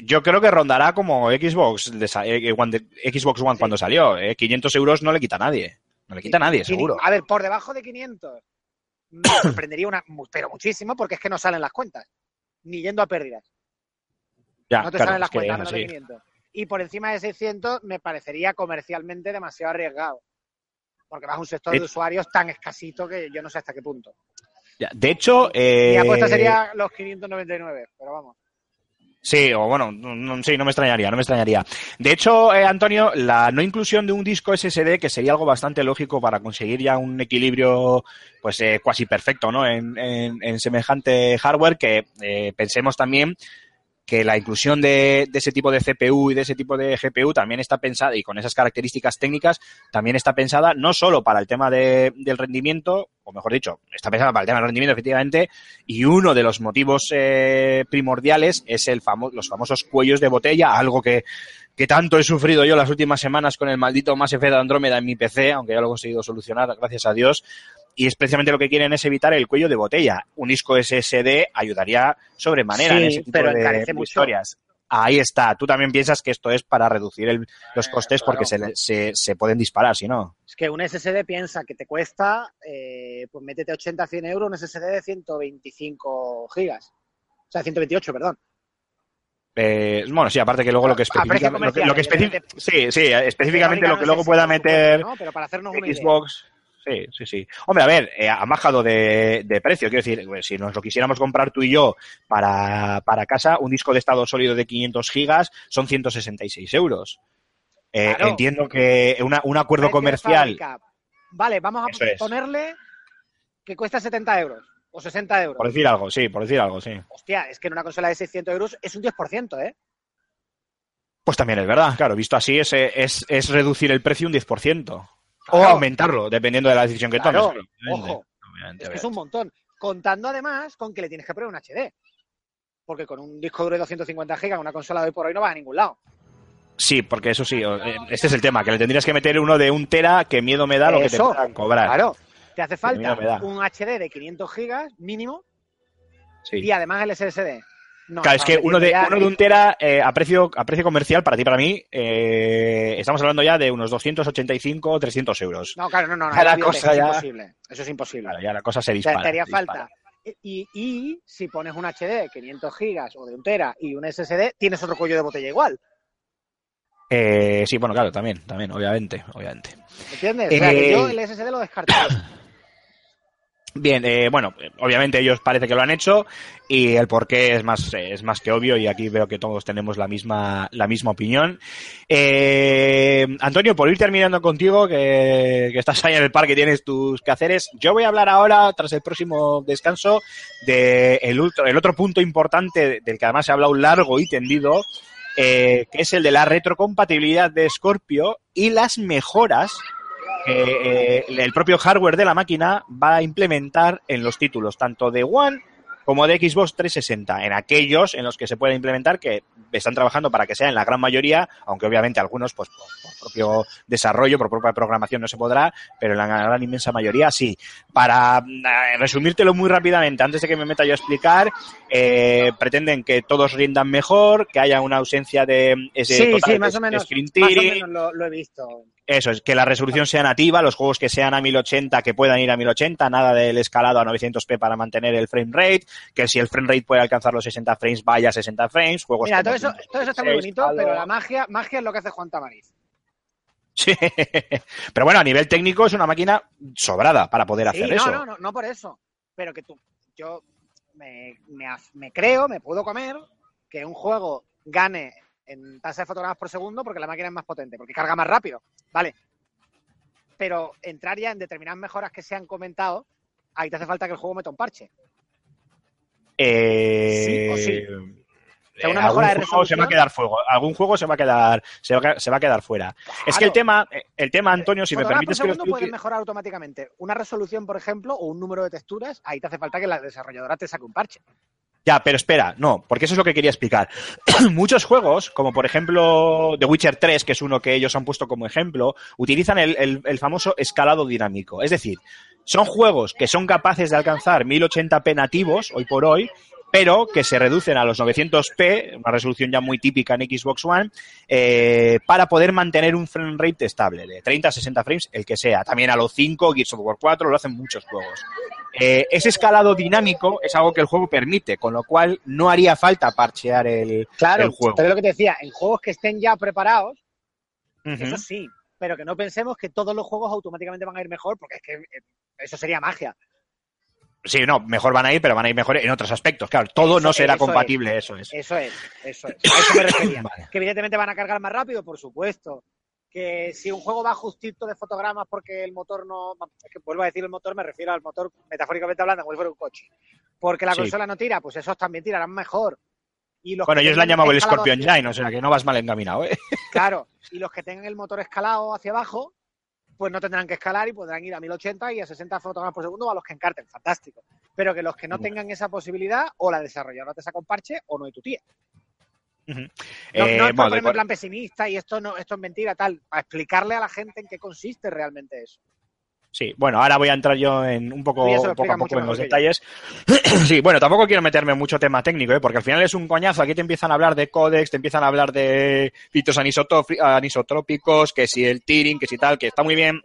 Yo creo que rondará como Xbox, de eh, de- Xbox One Sí. cuando salió. eh. 500 euros no le quita a nadie. No le quita a nadie, seguro. A ver, por debajo de 500 me sorprendería una, pero muchísimo porque es que no salen las cuentas. Ni yendo a pérdidas. Ya, no te claro, salen las es cuentas es menos de así. 500. Y por encima de 600 me parecería comercialmente demasiado arriesgado. Porque vas a un sector De- de usuarios tan escasito que yo no sé hasta qué punto. Ya, De hecho, eh, Mi apuesta sería los 599, pero vamos. Sí, o bueno, no, sí, no me extrañaría, no me extrañaría. De hecho, eh, Antonio, la no inclusión de un disco SSD, que sería algo bastante lógico para conseguir ya un equilibrio, pues, eh, cuasi perfecto, ¿no? En, en- en semejante hardware, que eh, pensemos también que la inclusión de, ese tipo de CPU y de ese tipo de GPU también está pensada, y con esas características técnicas, también está pensada no solo para el tema de- del rendimiento, o mejor dicho, está pensada para el tema del rendimiento, efectivamente, y uno de los motivos eh, primordiales es el famo los famosos cuellos de botella, algo que, que tanto he sufrido yo las últimas semanas con el maldito Mass Effect Andrómeda en mi PC, aunque ya lo he conseguido solucionar, gracias a Dios. Y especialmente lo que quieren es evitar el cuello de botella. Un disco SSD ayudaría sobremanera Sí, en ese tipo pero de, mucho. historias. Ahí está. Tú también piensas que esto es para reducir el- los Eh, costes porque se, claro. se, se pueden disparar, si no. Es que un SSD piensa que te cuesta, eh, pues métete 80, 100 euros, un SSD de 125 gigas. O sea, 128, perdón. Eh, bueno, sí, aparte que luego lo que especifica, lo que, comercial, lo que especi- evidentemente. sí, sí, específicamente lo que luego pueda es meter ¿no? Pero para hacernos. Xbox. Sí, sí, sí. Hombre, a ver, eh, ha bajado de, de precio. Quiero decir, pues, si nos lo quisiéramos comprar tú y yo para, para casa, un disco de estado sólido de 500 gigas son 166 euros. Eh, Claro. Entiendo que una- un acuerdo comercial. Vale, vamos Eso a es. ponerle que cuesta 70 euros o 60 euros. Por decir algo, sí, por decir algo, sí. Hostia, es que en una consola de 600 euros es un 10%, ¿eh? Pues también es verdad, claro, visto así es, es, es reducir el precio un 10%. O aumentarlo, dependiendo de la decisión que Claro, tomes. ojo. obviamente, Es que es un montón. Contando además con que le tienes que poner un HD. Porque con un disco duro de 250 GB, una consola de hoy por hoy no vas a ningún lado. Sí, porque eso sí, eh, este es el tema, que le tendrías que meter uno de un tera, que miedo me da lo que te puedan cobrar. Claro. Te hace falta un HD de 500 GB mínimo Sí. y además el SSD. No, Claro, es que uno de, uno de un tera eh, a, precio, a precio comercial, para ti, para mí, eh, estamos hablando ya de unos 285 o 300 euros. No, claro, no, no, no. La cosa eso ya- es imposible. Eso es imposible. Claro, ya la cosa se dispara. te haría se dispara. falta. Y, y si pones un HD de 500 gigas o de un tera y un SSD, tienes otro cuello de botella igual. Eh, sí, bueno, claro, también, también, obviamente, obviamente. ¿Entiendes? O sea, que yo el SSD lo descartaría. Bien, eh, bueno, obviamente ellos parece que lo han hecho y el porqué es más eh, es más que obvio y aquí veo que todos tenemos la misma la misma opinión. Eh, Antonio, por ir terminando contigo, que, que estás ahí en el parque, tienes tus quehaceres, yo voy a hablar ahora, tras el próximo descanso, de el, otro- el otro punto importante del que además se ha hablado largo y tendido, eh, que es el de la retrocompatibilidad de Scorpio y las mejoras que eh, el propio hardware de la máquina va a implementar en los títulos, tanto de One como de Xbox 360, en aquellos en los que se puede implementar, que están trabajando para que sea en la gran mayoría, aunque obviamente algunos, pues por, por propio desarrollo, por propia programación no se podrá, pero en la gran inmensa mayoría sí. Para eh, resumírtelo muy rápidamente, antes de que me meta yo a explicar, eh, pretenden que todos rindan mejor, que haya una ausencia de ese Sí, total sí, más de- o menos. screen Más o tearing, menos lo, lo he visto. Eso es, que la resolución sea nativa, los juegos que sean a 1080 que puedan ir a 1080, nada del escalado a 900p para mantener el frame rate, que si el frame rate puede alcanzar los 60 frames, vaya a 60 frames, juegos Mira, todo eso, todo eso está muy 116, bonito, pero la magia, magia es lo que hace Juan Tamariz. Sí. Pero bueno, a nivel técnico es una máquina sobrada para poder Sí, hacer no, eso. no, no, no por eso. Pero que tú, yo me, me creo, me puedo comer que un juego gane en tasa de fotogramas por segundo porque la máquina es más potente, porque carga más rápido. Vale. Pero entrar ya en determinadas mejoras que se han comentado, ahí te hace falta que el juego meta un parche. Eh, Sí o sí. eh, sea, una algún de juego se va a quedar fuego, algún juego se va a quedar se va a, se va a quedar fuera. Es que el tema eh, el tema Antonio, si me permites por que pueden mejorar automáticamente. Una resolución, por ejemplo, o un número de texturas, ahí te hace falta que la desarrolladora te saque un parche. Ya, pero espera, no, porque eso es lo que quería explicar. Muchos juegos, como por ejemplo The Witcher 3, que es uno que ellos han puesto como ejemplo, utilizan el, el- el famoso escalado dinámico. Es decir, son juegos que son capaces de alcanzar 1080p nativos, hoy por hoy, pero que se reducen a los 900p, una resolución ya muy típica en Xbox One, eh, para poder mantener un frame rate estable, de 30 a 60 frames, el que sea. También a los 5, Gears of War 4, lo hacen muchos juegos. Eh, ese escalado dinámico es algo que el juego permite, con lo cual no haría falta parchear el, Claro, el juego. pero lo que te decía, en juegos que estén ya preparados, eso sí, pero que no pensemos que todos los juegos automáticamente van a ir mejor, porque es que eh, eso sería magia. Sí, no, mejor van a ir, pero van a ir mejor en otros aspectos. Claro, todo Eso- no será eso compatible, eso es. Eso es, eso es. A eso me refería. Vale. Que evidentemente van a cargar más rápido, por supuesto. Que si un juego va justito de fotogramas porque el motor no. Es que vuelvo a decir el motor, me refiero al motor metafóricamente hablando, como si fuera un coche. Porque la Sí. consola no tira, pues esos también tirarán mejor. Y los Bueno, ellos le han llamado el Scorpion Giant, o sea que no vas mal encaminado, ¿eh? Claro, y los que tengan el motor escalado hacia abajo, pues no tendrán que escalar y podrán ir a 1080 y a 60 fotogramas por segundo a los que encarten, fantástico. Pero que los que no Bueno. tengan esa posibilidad, o la desarrolladora te saca un parche o no hay tu tía. No, Eh, no es bueno, en plan pesimista y esto no, esto es mentira, tal, a explicarle a la gente en qué consiste realmente eso. Sí, bueno, ahora voy a entrar yo en un poco, poco a poco en los detalles. sí, bueno, tampoco quiero meterme en mucho tema técnico, ¿eh? porque al final es un coñazo. Aquí te empiezan a hablar de códex, te empiezan a hablar de fitos anisotofi- anisotrópicos, que si el tearing, que si tal, que está muy bien.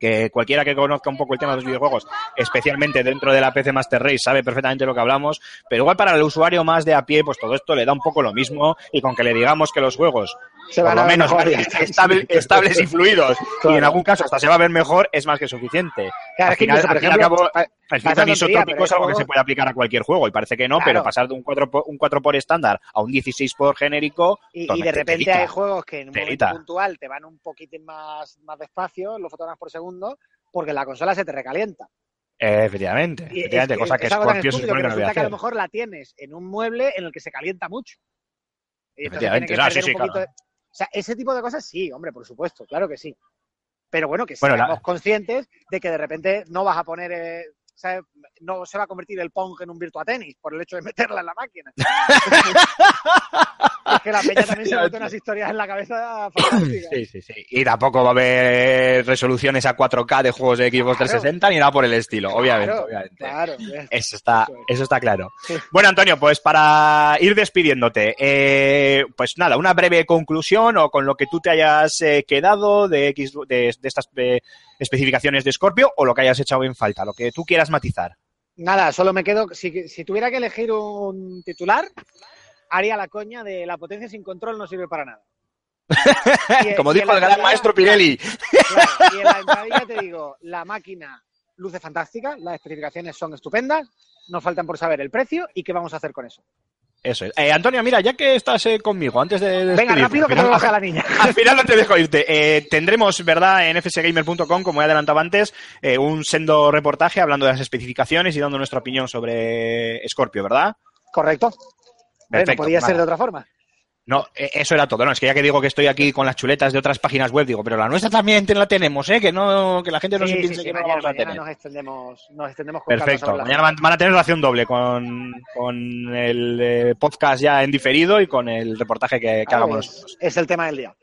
Que cualquiera que conozca un poco el tema de los videojuegos, especialmente dentro de la PC Master Race, sabe perfectamente lo que hablamos. Pero igual para el usuario más de a pie, pues todo esto le da un poco lo mismo. Y con que le digamos que los juegos Se por lo a ver menos mejor, a estable- estables y fluidos y en algún caso hasta se va a ver mejor es más que suficiente Claro, al es que final, incluso, al fin y al ejemplo, cabo, el filtro pero es algo que se puede aplicar a cualquier juego y parece que no Claro. pero pasar de un 4 por, un 4 por estándar a un 16 por genérico Y, de repente telita. hay juegos que en un Telita. momento puntual te van un poquitín más, más despacio, los fotogramas por segundo, porque la consola se te recalienta. Efectivamente, efectivamente es, cosa que es Scorpio se supone que resulta que a lo mejor la tienes en un mueble en el que se calienta mucho. Y entonces tiene que perder sí, sí, un poquito claro. O sea, ese tipo de cosas sí, hombre, por supuesto, claro que sí. Pero bueno, que Bueno, seamos la- conscientes de que de repente no vas a poner, eh, ¿sabes? no se va a convertir el Pong en un Virtua Tenis por el hecho de meterla en la máquina. es que la peña también se mete unas historias en la cabeza fantásticas. Sí, sí, sí. Y tampoco va a haber resoluciones a 4K de juegos de Xbox Claro. 360 ni nada por el estilo, obviamente, Claro, obviamente. Claro. Eso está, Eso es. eso está claro. Bueno, Antonio, pues para ir despidiéndote, eh, pues nada, una breve conclusión o con lo que tú te hayas eh, quedado de, X, de, de estas especificaciones de Scorpio o lo que hayas echado en falta, lo que tú quieras matizar. Nada, solo me quedo. Si, si tuviera que elegir un titular, haría la coña de la potencia sin control no sirve para nada. Y- Como y dijo el gran maestro Pirelli. Claro, y en la entradilla te digo, la máquina luce fantástica, las especificaciones son estupendas, nos faltan por saber el precio y qué vamos a hacer con eso. Eso es. Eh, Antonio, mira, ya que estás eh, conmigo, antes de Venga, rápido que al tengo que final- coger a la niña. Al final no te dejo irte. Eh, tendremos, ¿verdad?, en fsgamer.com, como he adelantado antes, eh, un sendo reportaje hablando de las especificaciones y dando nuestra opinión sobre Scorpio, ¿verdad? Correcto. Perfecto, no podía vale. ser de otra forma. No, eh, eso era todo. No, es que ya que digo que estoy aquí con las chuletas de otras páginas web, digo, pero la nuestra también la tenemos, ¿eh? Que no, que la gente no Sí, se piense sí, que no la mañana, vamos a tener. nos extendemos, nos extendemos con Perfecto. Mañana van, van a tener relación doble con, con el eh, podcast ya en diferido y con el reportaje que, que Claro, hagamos nosotros. es el tema del día.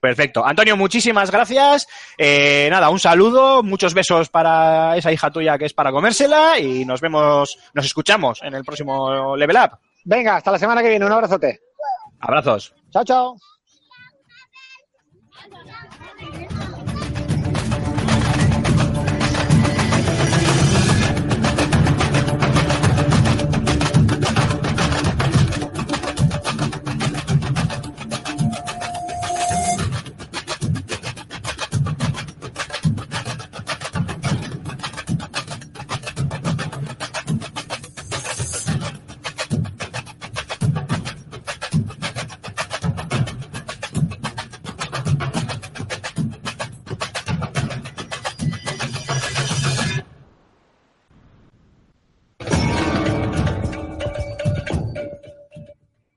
Perfecto. Antonio, muchísimas gracias. Eh, nada, un saludo, muchos besos para esa hija tuya que es para comérsela y nos vemos, nos escuchamos en el próximo Level Up. Venga, hasta la semana que viene. Un abrazote. Abrazos. Chao, chao.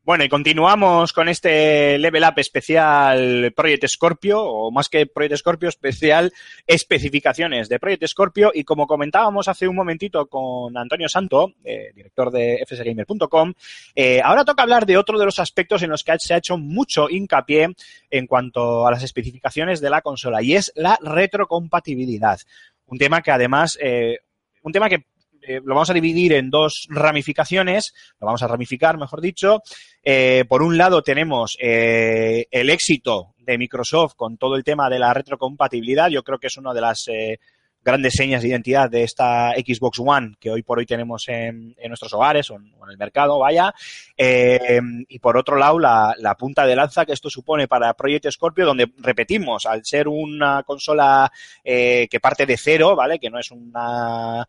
Bueno, y continuamos con este Level Up especial Project Scorpio, o más que Project Scorpio, especial especificaciones de Project Scorpio. Y como comentábamos hace un momentito con Antonio Santo, eh, director de fsgamer.com, eh, ahora toca hablar de otro de los aspectos en los que se ha hecho mucho hincapié en cuanto a las especificaciones de la consola, y es la retrocompatibilidad. Un tema que además, eh, un tema que eh, lo vamos a dividir en dos ramificaciones, lo vamos a ramificar, mejor dicho. Eh, por un lado tenemos eh, el éxito de Microsoft con todo el tema de la retrocompatibilidad. Yo creo que es una de las grandes señas de identidad de esta Xbox One que hoy por hoy tenemos en, nuestros hogares o en, el mercado, vaya. Y por otro lado, la, punta de lanza que esto supone para Project Scorpio, donde repetimos, al ser una consola que parte de cero, ¿vale? Que no es una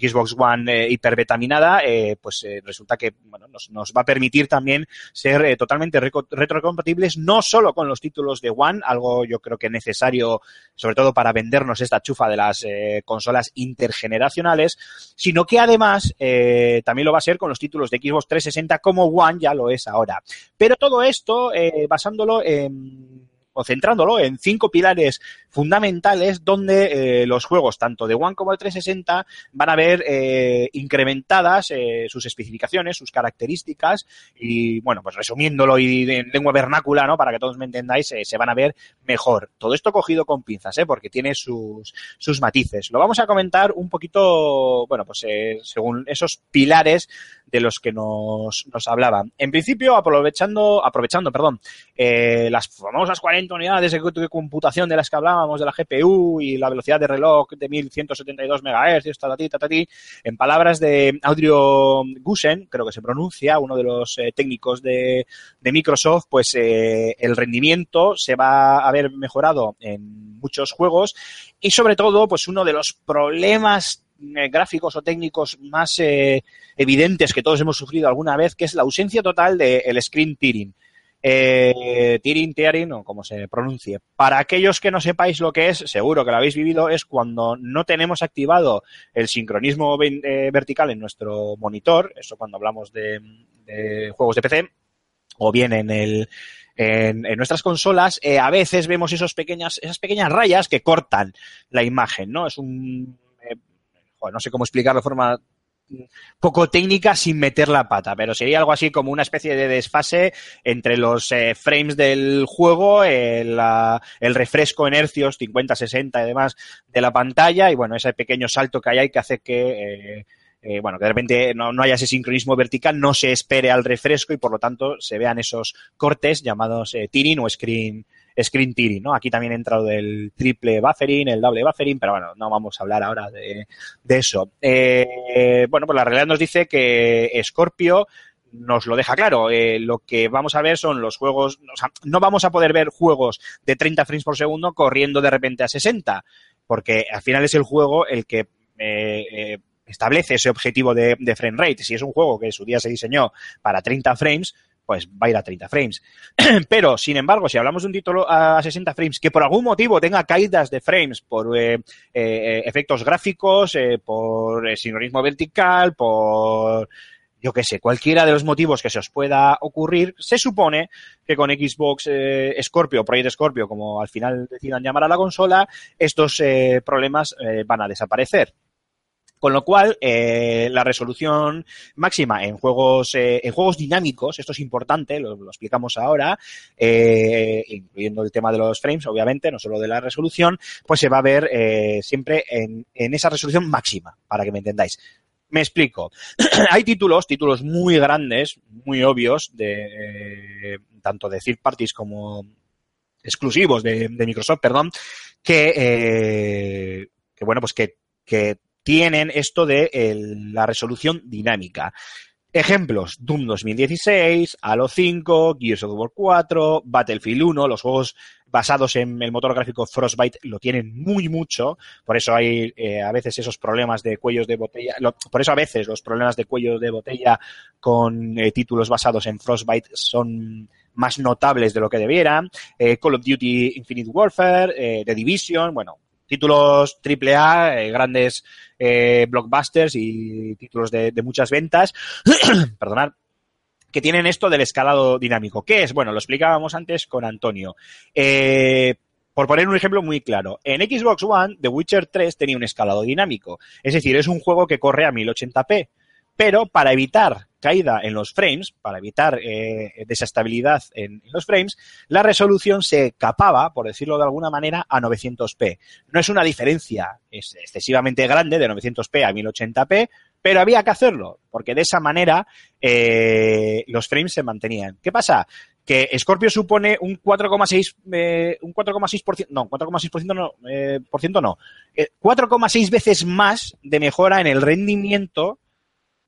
Xbox One eh, hipervitaminada, eh, pues eh, resulta que bueno, nos, nos, va a permitir también ser eh, totalmente retrocompatibles, no solo con los títulos de One, algo yo creo que necesario, sobre todo para vendernos esta chufa de las eh, consolas intergeneracionales, sino que además eh, también lo va a ser con los títulos de Xbox 360 como One ya lo es ahora. Pero todo esto eh, basándolo en o centrándolo en cinco pilares fundamentales donde eh, los juegos tanto de One como de 360 van a ver eh, incrementadas eh, sus especificaciones, sus características y bueno, pues resumiéndolo y en lengua vernácula, ¿no? Para que todos me entendáis, eh, se van a ver mejor. Todo esto cogido con pinzas, ¿eh? Porque tiene sus, sus matices. Lo vamos a comentar un poquito, bueno, pues eh, según esos pilares de los que nos, nos hablaban. En principio, aprovechando, aprovechando, perdón, las famosas 40 unidades de, de computación de las que hablábamos, de la GPU y la velocidad de reloj de 1172 MHz, tatatí, tatatí, en palabras de Audio Gusen, creo que se pronuncia, uno de los eh, técnicos de, de, Microsoft, pues eh, el rendimiento se va a ver mejorado en muchos juegos y sobre todo, pues uno de los problemas eh, gráficos o técnicos más evidentes que todos hemos sufrido alguna vez, que es la ausencia total del de screen tearing. Eh, tearing, tearing, o como se pronuncie. Para aquellos que no sepáis lo que es, seguro que lo habéis vivido, es cuando no tenemos activado el sincronismo eh, vertical en nuestro monitor, eso cuando hablamos de, de juegos de PC, o bien en el, en, nuestras consolas, eh, a veces vemos esos pequeñas, esas pequeñas rayas que cortan la imagen, ¿no? Es un... Eh, no sé cómo explicarlo de forma poco técnica sin meter la pata, pero sería algo así como una especie de desfase entre los eh, frames del juego, el, refresco en hercios 50, 60 y demás de la pantalla y bueno, ese pequeño salto que hay, hay que hace que eh, eh, bueno, que de repente no, haya ese sincronismo vertical, no se espere al refresco y por lo tanto se vean esos cortes llamados eh, tearing o screen, screen tearing, ¿no? Aquí también entra lo del triple buffering, el doble buffering, pero bueno, no vamos a hablar ahora de, eso. Eh, bueno, pues la realidad nos dice que Scorpio nos lo deja claro. Eh, lo que vamos a ver son los juegos, o sea, no vamos a poder ver juegos de 30 frames por segundo corriendo de repente a 60, porque al final es el juego el que eh, establece ese objetivo de, frame rate. Si es un juego que su día se diseñó para 30 frames, pues va a ir a 30 frames. Pero, sin embargo, si hablamos de un título a 60 frames que por algún motivo tenga caídas de frames por eh, eh, efectos gráficos, eh, por sinorismo vertical, por yo qué sé, cualquiera de los motivos que se os pueda ocurrir, se supone que con Xbox Scorpio, Project Scorpio, como al final decidan llamar a la consola, estos problemas van a desaparecer. Con lo cual, eh, la resolución máxima en juegos, eh, en juegos dinámicos, esto es importante, lo, explicamos ahora, eh, incluyendo el tema de los frames, obviamente, no solo de la resolución, pues se va a ver siempre en, en esa resolución máxima, para que me entendáis. Me explico. Hay títulos, títulos muy grandes, muy obvios, de tanto de third parties como exclusivos de, Microsoft, perdón, que, bueno, pues que tienen esto de la resolución dinámica. Ejemplos, Doom 2016, Halo 5, Gears of War 4, Battlefield 1, los juegos basados en el motor gráfico Frostbite lo tienen muy mucho, por eso hay eh, a veces esos problemas de cuellos de botella, por eso a veces los problemas de cuello de botella con eh, títulos basados en Frostbite son más notables de lo que debieran. Eh, Call of Duty Infinite Warfare, The Division, bueno, títulos AAA, eh, grandes eh, blockbusters y títulos de, muchas ventas, perdonad, que tienen esto del escalado dinámico. ¿Qué es? Bueno, lo explicábamos antes con Antonio. Eh, por poner un ejemplo muy claro, en Xbox One, The Witcher 3 tenía un escalado dinámico. Es decir, es un juego que corre a 1080p. Pero para evitar caída en los frames, para evitar eh, desestabilidad en, los frames, la resolución se capaba, por decirlo de alguna manera, a 900p. No es una diferencia excesivamente grande de 900p a 1080p, pero había que hacerlo, porque de esa manera eh, los frames se mantenían. ¿Qué pasa? que Scorpio supone un 4,6 eh, un 4,6% no 4,6% no eh, no 4,6 veces más de mejora en el rendimiento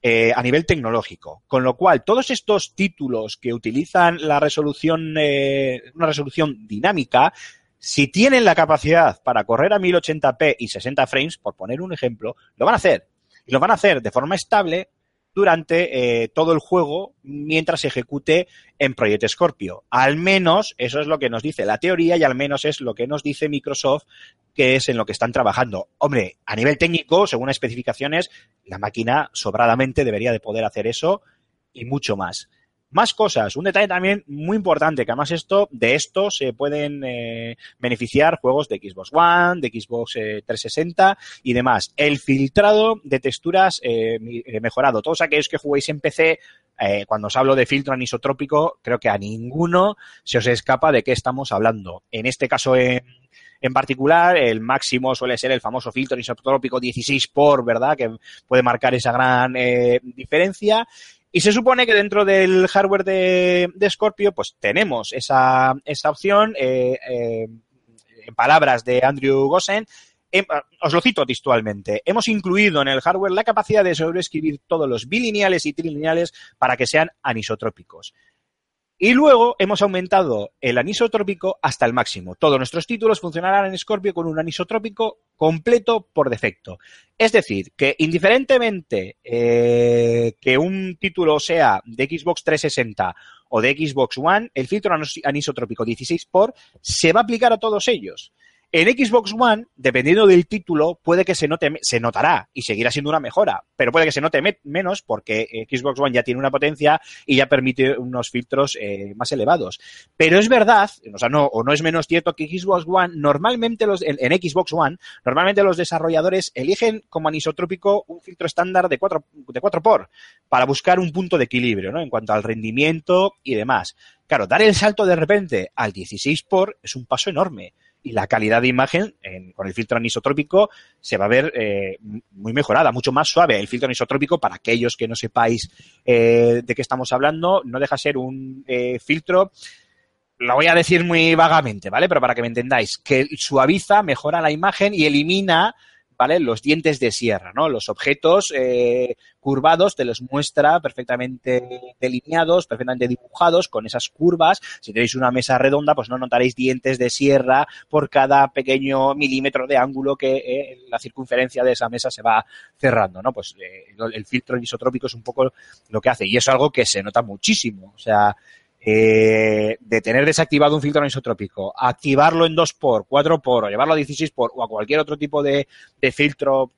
eh, a nivel tecnológico. Con lo cual, todos estos títulos que utilizan la resolución, eh, una resolución dinámica, si tienen la capacidad para correr a 1080p y 60 frames, por poner un ejemplo, lo van a hacer. Y lo van a hacer de forma estable durante eh, todo el juego mientras se ejecute en Project Scorpio. Al menos eso es lo que nos dice la teoría y al menos es lo que nos dice Microsoft que es en lo que están trabajando. Hombre, a nivel técnico, según especificaciones, la máquina sobradamente debería de poder hacer eso y mucho más. Más cosas, un detalle también muy importante, que además esto, de esto se pueden eh, beneficiar juegos de Xbox One, de Xbox 360 eh, y demás. El filtrado de texturas eh, mejorado. Todos aquellos que juguéis en PC, cuando os hablo de filtro anisotrópico, creo que a ninguno se os escapa de qué estamos hablando. En este caso en, en particular, el máximo suele ser el famoso filtro anisotrópico 16 por, ¿verdad? Que puede marcar esa gran diferencia. Y se supone que dentro del hardware de, Scorpio, pues tenemos esa, esa opción. Eh, eh, en palabras de Andrew Gossen, em, os lo cito textualmente, hemos incluido en el hardware la capacidad de sobreescribir todos los bilineales y trilineales para que sean anisotrópicos. Y luego hemos aumentado el anisotrópico hasta el máximo. Todos nuestros títulos funcionarán en Scorpio con un anisotrópico completo por defecto. Es decir, que indiferentemente eh, que un título sea de Xbox 360 o de Xbox One, el filtro anisotrópico 16 por se va a aplicar a todos ellos. En Xbox One, dependiendo del título, puede que se note, se notará y seguirá siendo una mejora, pero puede que se note menos porque eh, Xbox One ya tiene una potencia y ya permite unos filtros eh, más elevados. Pero es verdad, o sea, no, o no es menos cierto que Xbox One, normalmente los, en, Xbox One, normalmente los desarrolladores eligen como anisotrópico un filtro estándar de 4, de 4 por para buscar un punto de equilibrio. En cuanto al rendimiento y demás. Claro, dar el salto de repente al 16 por es un paso enorme y la calidad de imagen con el filtro anisotrópico se va a ver eh, muy mejorada, mucho más suave. El filtro anisotrópico, para aquellos que no sepáis eh, de qué estamos hablando, no deja ser un eh, filtro lo voy a decir muy vagamente, ¿vale? Pero para que me entendáis, que suaviza, mejora la imagen y elimina ¿vale? Los dientes de sierra, ¿no? Los objetos eh, curvados te los muestra perfectamente delineados, perfectamente dibujados con esas curvas. Si tenéis una mesa redonda, pues no notaréis dientes de sierra por cada pequeño milímetro de ángulo que eh, la circunferencia de esa mesa se va cerrando, ¿no? Pues eh, el filtro isotrópico es un poco lo que hace y es algo que se nota muchísimo. O sea, eh, de tener desactivado un filtro anisotrópico, activarlo en 2 por, 4 por, o llevarlo a 16 por, o a cualquier otro tipo de, de filtro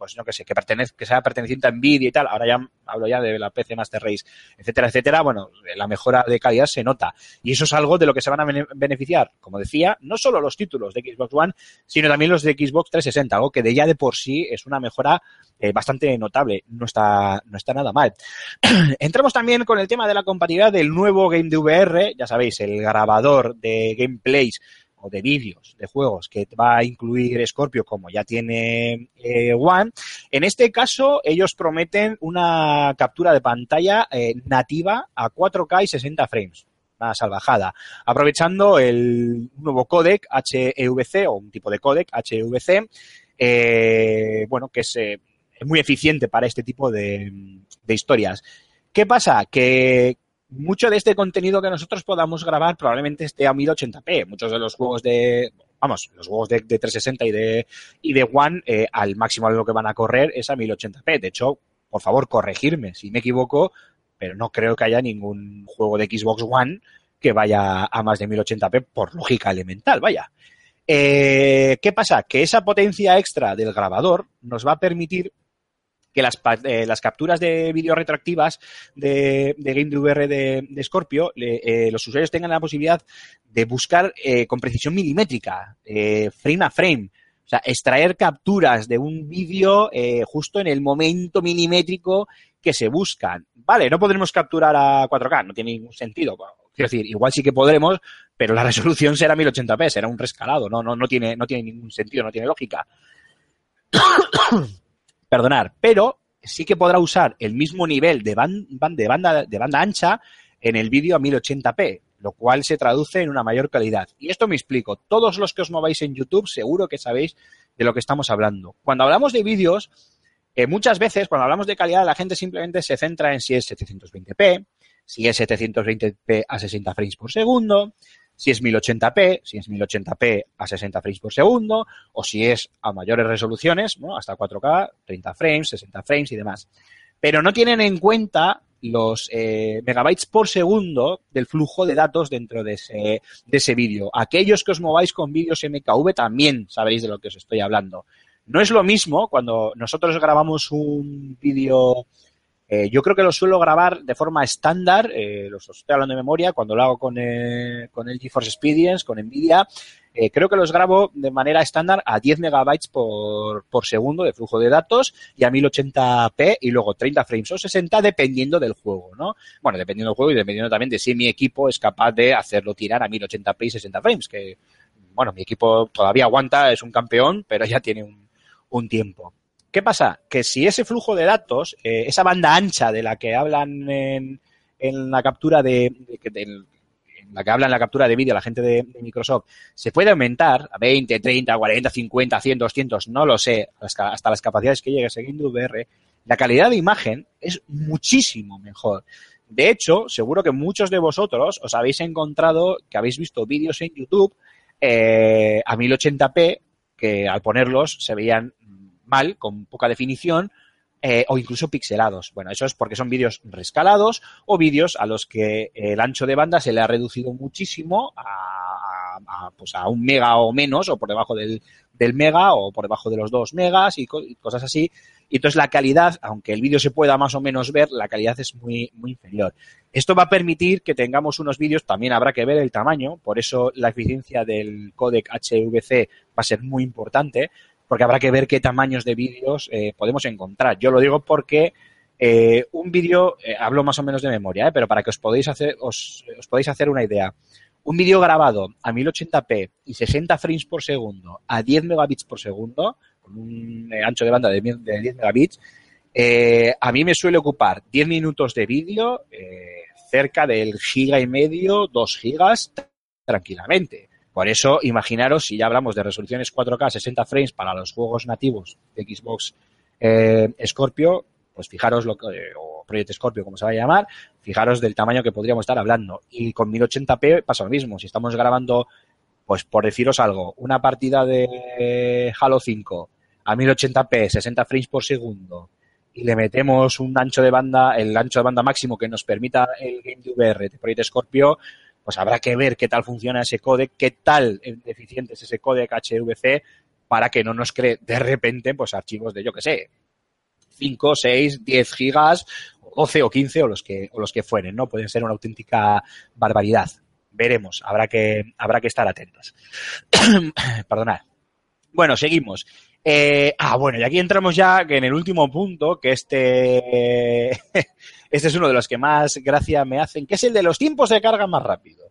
pues no que sé, que, pertenece, que sea perteneciente a Nvidia y tal, ahora ya hablo ya de la PC Master Race, etcétera, etcétera, bueno, la mejora de calidad se nota. Y eso es algo de lo que se van a beneficiar, como decía, no solo los títulos de Xbox One, sino también los de Xbox 360, algo que de ya de por sí es una mejora eh, bastante notable, no está, no está nada mal. Entramos también con el tema de la compatibilidad del nuevo Game de VR, ya sabéis, el grabador de gameplays o de vídeos de juegos que va a incluir Scorpio como ya tiene eh, One. En este caso, ellos prometen una captura de pantalla eh, nativa a 4K y 60 frames. Una salvajada. Aprovechando el nuevo codec HEVC o un tipo de codec HEVC, eh, bueno, que es, muy eficiente para este tipo de, de historias. ¿Qué pasa? Que, mucho de este contenido que nosotros podamos grabar probablemente esté a 1080p. Muchos de los juegos de, vamos, los juegos de, 360 y de, y de One, eh, al máximo de lo que van a correr es a 1080p. De hecho, por favor, corregirme si me equivoco, pero no creo que haya ningún juego de Xbox One que vaya a más de 1080p por lógica elemental, vaya. Eh, ¿Qué pasa? Que esa potencia extra del grabador nos va a permitir que las, eh, las capturas de vídeo retroactivas de, de Game VR de, de Scorpio, eh, los usuarios tengan la posibilidad de buscar eh, con precisión milimétrica, frame a frame. O sea, extraer capturas de un vídeo justo en el momento milimétrico que se buscan. Vale, no podremos capturar a 4K, no tiene ningún sentido. Quiero decir, igual sí que podremos, pero la resolución será 1080p, será un rescalado, no, no, no, tiene, no tiene ningún sentido, no tiene lógica perdonar, pero sí que podrá usar el mismo nivel de, banda, de banda ancha en el vídeo a 1080p, lo cual se traduce en una mayor calidad. Y esto me explico. Todos los que os mováis en YouTube seguro que sabéis de lo que estamos hablando. Cuando hablamos de vídeos, eh, muchas veces cuando hablamos de calidad la gente simplemente se centra en si es 720p, si es 720p a 60 frames por segundo, si es 1080p, si es 1080p a 60 frames por segundo, o si es a mayores resoluciones, ¿no? hasta 4K, 30 frames, 60 frames y demás. Pero no tienen en cuenta los eh, megabytes por segundo del flujo de datos dentro de ese, de ese vídeo. Aquellos que os mováis con vídeos MKV también sabréis de lo que os estoy hablando. No es lo mismo cuando nosotros grabamos un vídeo eh, yo creo que lo suelo grabar de forma estándar, eh, los estoy hablando de memoria, cuando lo hago con, eh, con el GeForce Experience, con NVIDIA, eh, creo que los grabo de manera estándar a 10 megabytes por, por segundo de flujo de datos y a 1080p y luego 30 frames o 60 dependiendo del juego, ¿no? Bueno, dependiendo del juego y dependiendo también de si mi equipo es capaz de hacerlo tirar a 1080p y 60 frames, que, bueno, mi equipo todavía aguanta, es un campeón, pero ya tiene un, un tiempo. ¿Qué pasa? Que si ese flujo de datos, eh, esa banda ancha de la que hablan en, la captura de, la que hablan en la captura de vídeo la gente de, Microsoft, se puede aumentar a 20, 30, 40, 50, 100, 200, no lo sé, hasta las capacidades que llegue siguiendo VR, la calidad de imagen es muchísimo mejor. De hecho, seguro que muchos de vosotros os habéis encontrado que habéis visto vídeos en YouTube eh, a 1080p que al ponerlos se veían mal, con poca definición, eh, o incluso pixelados. Bueno, eso es porque son vídeos rescalados o vídeos a los que el ancho de banda se le ha reducido muchísimo a, pues a un mega o menos, o por debajo del, del mega, o por debajo de los dos megas y cosas así. Y entonces la calidad, aunque el vídeo se pueda más o menos ver, la calidad es muy, muy inferior. Esto va a permitir que tengamos unos vídeos, también habrá que ver el tamaño, por eso la eficiencia del codec HVC va a ser muy importante, porque habrá que ver qué tamaños de vídeos eh, podemos encontrar. Yo lo digo porque eh, un vídeo, eh, hablo más o menos de memoria, pero para que os podéis hacer, os, os podéis hacer una idea. Un vídeo grabado a 1080p y 60 frames por segundo a 10 megabits por segundo, con un ancho de banda de, de 10 megabits, a mí me suele ocupar 10 minutos de vídeo, cerca del giga y medio, 2 gigas, tranquilamente. Por eso, imaginaros, si ya hablamos de resoluciones 4K 60 frames para los juegos nativos de Xbox eh, Scorpio, pues fijaros lo que, o Project Scorpio, como se va a llamar, fijaros del tamaño que podríamos estar hablando. Y con 1080p pasa lo mismo. Si estamos grabando, pues por deciros algo, una partida de Halo 5 a 1080p, 60 frames por segundo, y le metemos un ancho de banda, el ancho de banda máximo que nos permita el Game de VR de Project Scorpio, pues habrá que ver qué tal funciona ese codec, qué tal eficiente es ese codec HVC para que no nos cree de repente pues archivos de yo que sé 5, 6, 10 gigas, 12 o 15 o los que o los que fueren, ¿no? Pueden ser una auténtica barbaridad. Veremos, habrá que habrá que estar atentos. Perdonad. Bueno, seguimos. Eh, ah, bueno, y aquí entramos ya en el último punto, que este, este es uno de los que más gracia me hacen, que es el de los tiempos de carga más rápido.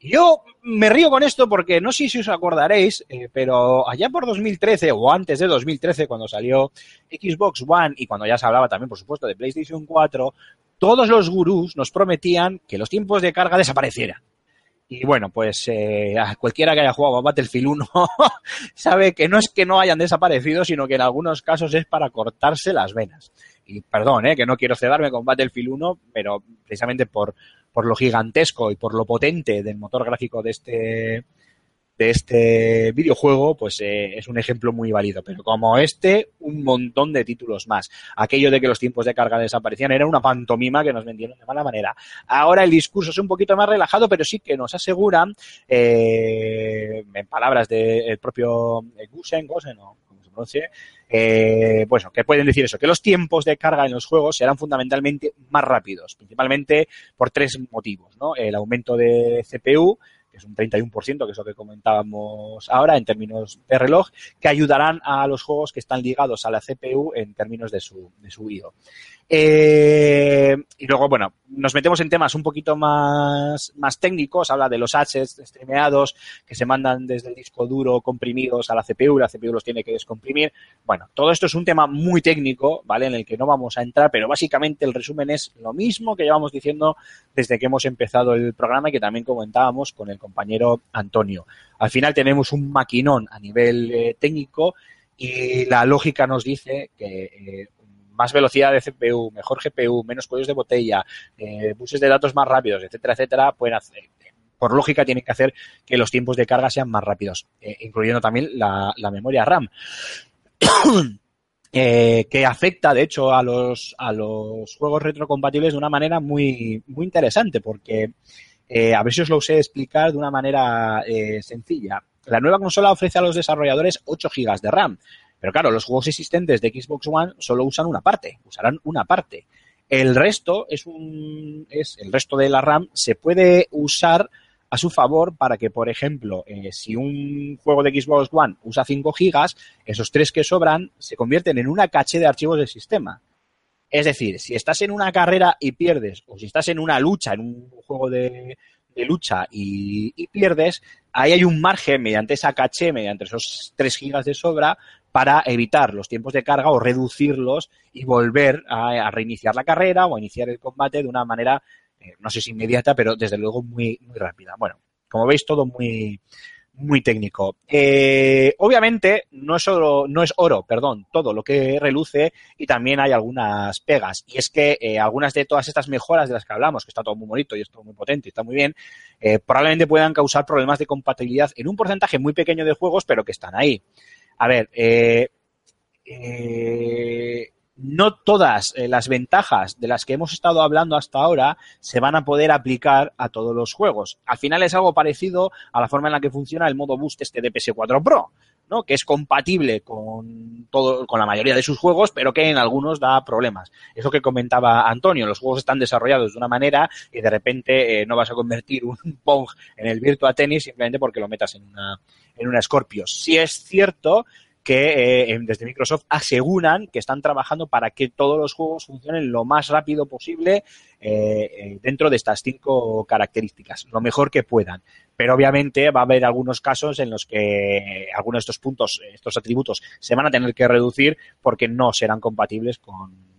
Yo me río con esto porque no sé si os acordaréis, eh, pero allá por 2013 o antes de 2013, cuando salió Xbox One y cuando ya se hablaba también, por supuesto, de PlayStation 4, todos los gurús nos prometían que los tiempos de carga desaparecieran. Y bueno, pues eh, a cualquiera que haya jugado a Battlefield 1 sabe que no es que no hayan desaparecido, sino que en algunos casos es para cortarse las venas. Y perdón, eh, que no quiero cedarme con Battlefield 1, pero precisamente por, por lo gigantesco y por lo potente del motor gráfico de este de este videojuego, pues eh, es un ejemplo muy válido. Pero como este, un montón de títulos más. Aquello de que los tiempos de carga desaparecían era una pantomima que nos vendieron de mala manera. Ahora el discurso es un poquito más relajado, pero sí que nos aseguran, eh, en palabras del propio Gusen, Gosen, o como se pronuncie, eh, bueno, que pueden decir eso, que los tiempos de carga en los juegos serán fundamentalmente más rápidos, principalmente por tres motivos, ¿no? El aumento de CPU, que es un 31%, que es lo que comentábamos ahora en términos de reloj, que ayudarán a los juegos que están ligados a la CPU en términos de su, de su IO. Eh, y luego, bueno, nos metemos en temas un poquito más, más técnicos, habla de los assets streameados que se mandan desde el disco duro comprimidos a la CPU, la CPU los tiene que descomprimir. Bueno, todo esto es un tema muy técnico, ¿vale? En el que no vamos a entrar, pero básicamente el resumen es lo mismo que llevamos diciendo desde que hemos empezado el programa y que también comentábamos con el compañero Antonio. Al final tenemos un maquinón a nivel eh, técnico y la lógica nos dice que eh, más velocidad de CPU, mejor GPU, menos cuellos de botella, eh, buses de datos más rápidos, etcétera, etcétera, pueden hacer, por lógica tienen que hacer que los tiempos de carga sean más rápidos, eh, incluyendo también la, memoria RAM. Eh, que afecta, de hecho, a los, a los juegos retrocompatibles de una manera muy, muy interesante, porque a ver si os lo sé explicar de una manera sencilla. La nueva consola ofrece a los desarrolladores 8 GB de RAM, pero claro, los juegos existentes de Xbox One solo usan una parte, usarán una parte. El resto es un, es el resto de la RAM se puede usar a su favor para que, por ejemplo, eh, si un juego de Xbox One usa 5 gigas, esos 3 que sobran se convierten en una caché de archivos del sistema. Es decir, si estás en una carrera y pierdes, o si estás en una lucha, en un juego de, de lucha y, y, pierdes, ahí hay un margen mediante esa caché, mediante esos 3 gigas de sobra, para evitar los tiempos de carga o reducirlos y volver a, reiniciar la carrera o a iniciar el combate de una manera eh, no sé si inmediata, pero desde luego muy, muy rápida. Bueno, como veis, todo muy, muy técnico. Eh, obviamente, no es oro, no es oro, perdón, todo lo que reluce y también hay algunas pegas. Y es que eh, algunas de todas estas mejoras de las que hablamos, que está todo muy bonito y es todo muy potente y está muy bien, probablemente puedan causar problemas de compatibilidad en un porcentaje muy pequeño de juegos, pero que están ahí. A ver, eh, no todas eh, las ventajas de las que hemos estado hablando hasta ahora se van a poder aplicar a todos los juegos. Al final es algo parecido a la forma en la que funciona el modo boost este de PS4 Pro. ¿No? que es compatible con todo, con la mayoría de sus juegos, pero que en algunos da problemas. Eso que comentaba Antonio, los juegos están desarrollados de una manera y de repente eh, no vas a convertir un Pong en el Virtua Tennis simplemente porque lo metas en una, en una Scorpio. Si es cierto que eh, desde Microsoft aseguran que están trabajando para que todos los juegos funcionen lo más rápido posible eh, eh, dentro de estas cinco características, lo mejor que puedan. Pero obviamente va a haber algunos casos en los que algunos de estos puntos, estos atributos, se van a tener que reducir porque no serán compatibles con,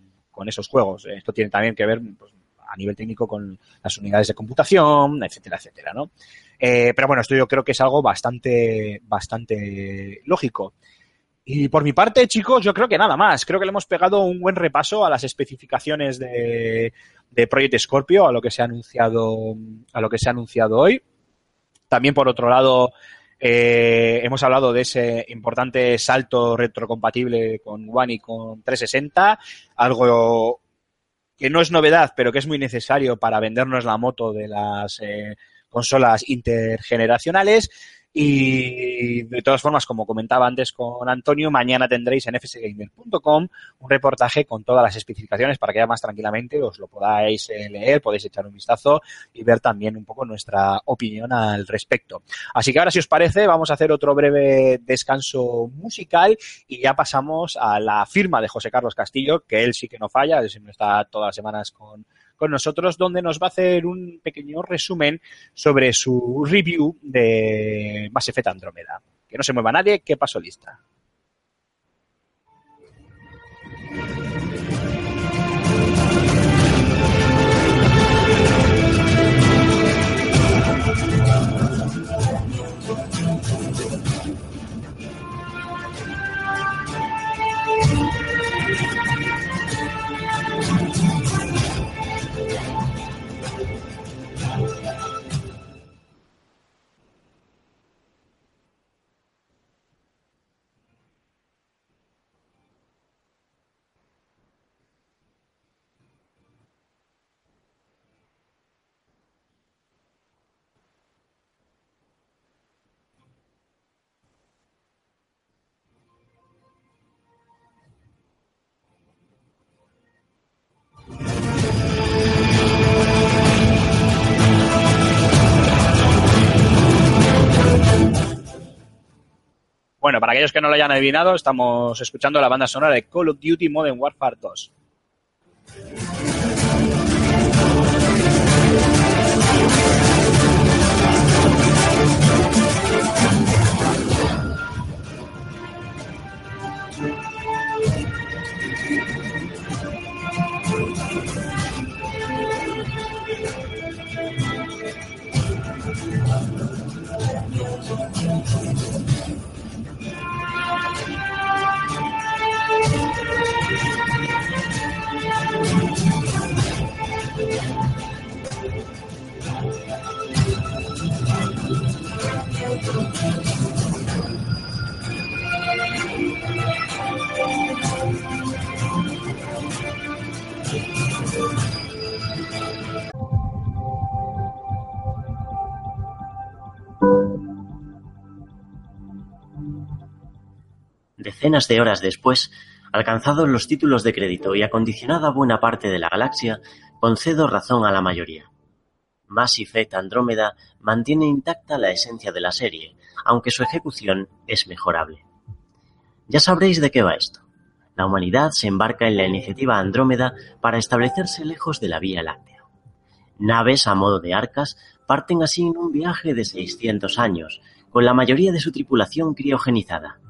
esos juegos. Esto tiene también que ver pues, a nivel técnico con las unidades de computación, etcétera, etcétera, pero bueno, esto yo creo que es algo bastante, bastante lógico. Y por mi parte, chicos, yo creo que nada más. Creo que le hemos pegado un buen repaso a las especificaciones de, de Project Scorpio, a lo que se ha anunciado, a lo que se ha anunciado hoy. También, por otro lado, eh, hemos hablado de ese importante salto retrocompatible con One y con 360, algo que no es novedad, pero que es muy necesario para vendernos la moto de las eh, consolas intergeneracionales. Y de todas formas, como comentaba antes con Antonio, mañana tendréis en fsgamer.com un reportaje con todas las especificaciones para que ya más tranquilamente os lo podáis eh, leer, podéis echar un vistazo y ver también un poco nuestra opinión al respecto. Así que ahora, si os parece, vamos a hacer otro breve descanso musical y ya pasamos a la firma de José Carlos Castillo, que él sí que no falla, él siempre está todas las semanas con con nosotros, donde nos va a hacer un pequeño resumen sobre su review de Mass Effect Andrómeda. Que no se mueva nadie, que paso lista. Bueno, para aquellos que no lo hayan adivinado, estamos escuchando la banda sonora de Call of Duty Modern Warfare 2. Decenas de horas después, alcanzados los títulos de crédito y acondicionada buena parte de la galaxia, concedo razón a la mayoría. Mass Effect Andrómeda mantiene intacta la esencia de la serie, aunque su ejecución es mejorable. Ya sabréis de qué va esto. La humanidad se embarca en la iniciativa Andrómeda para establecerse lejos de la Vía Láctea. Naves a modo de arcas parten así en un viaje de 600 años, con la mayoría de su tripulación criogenizada.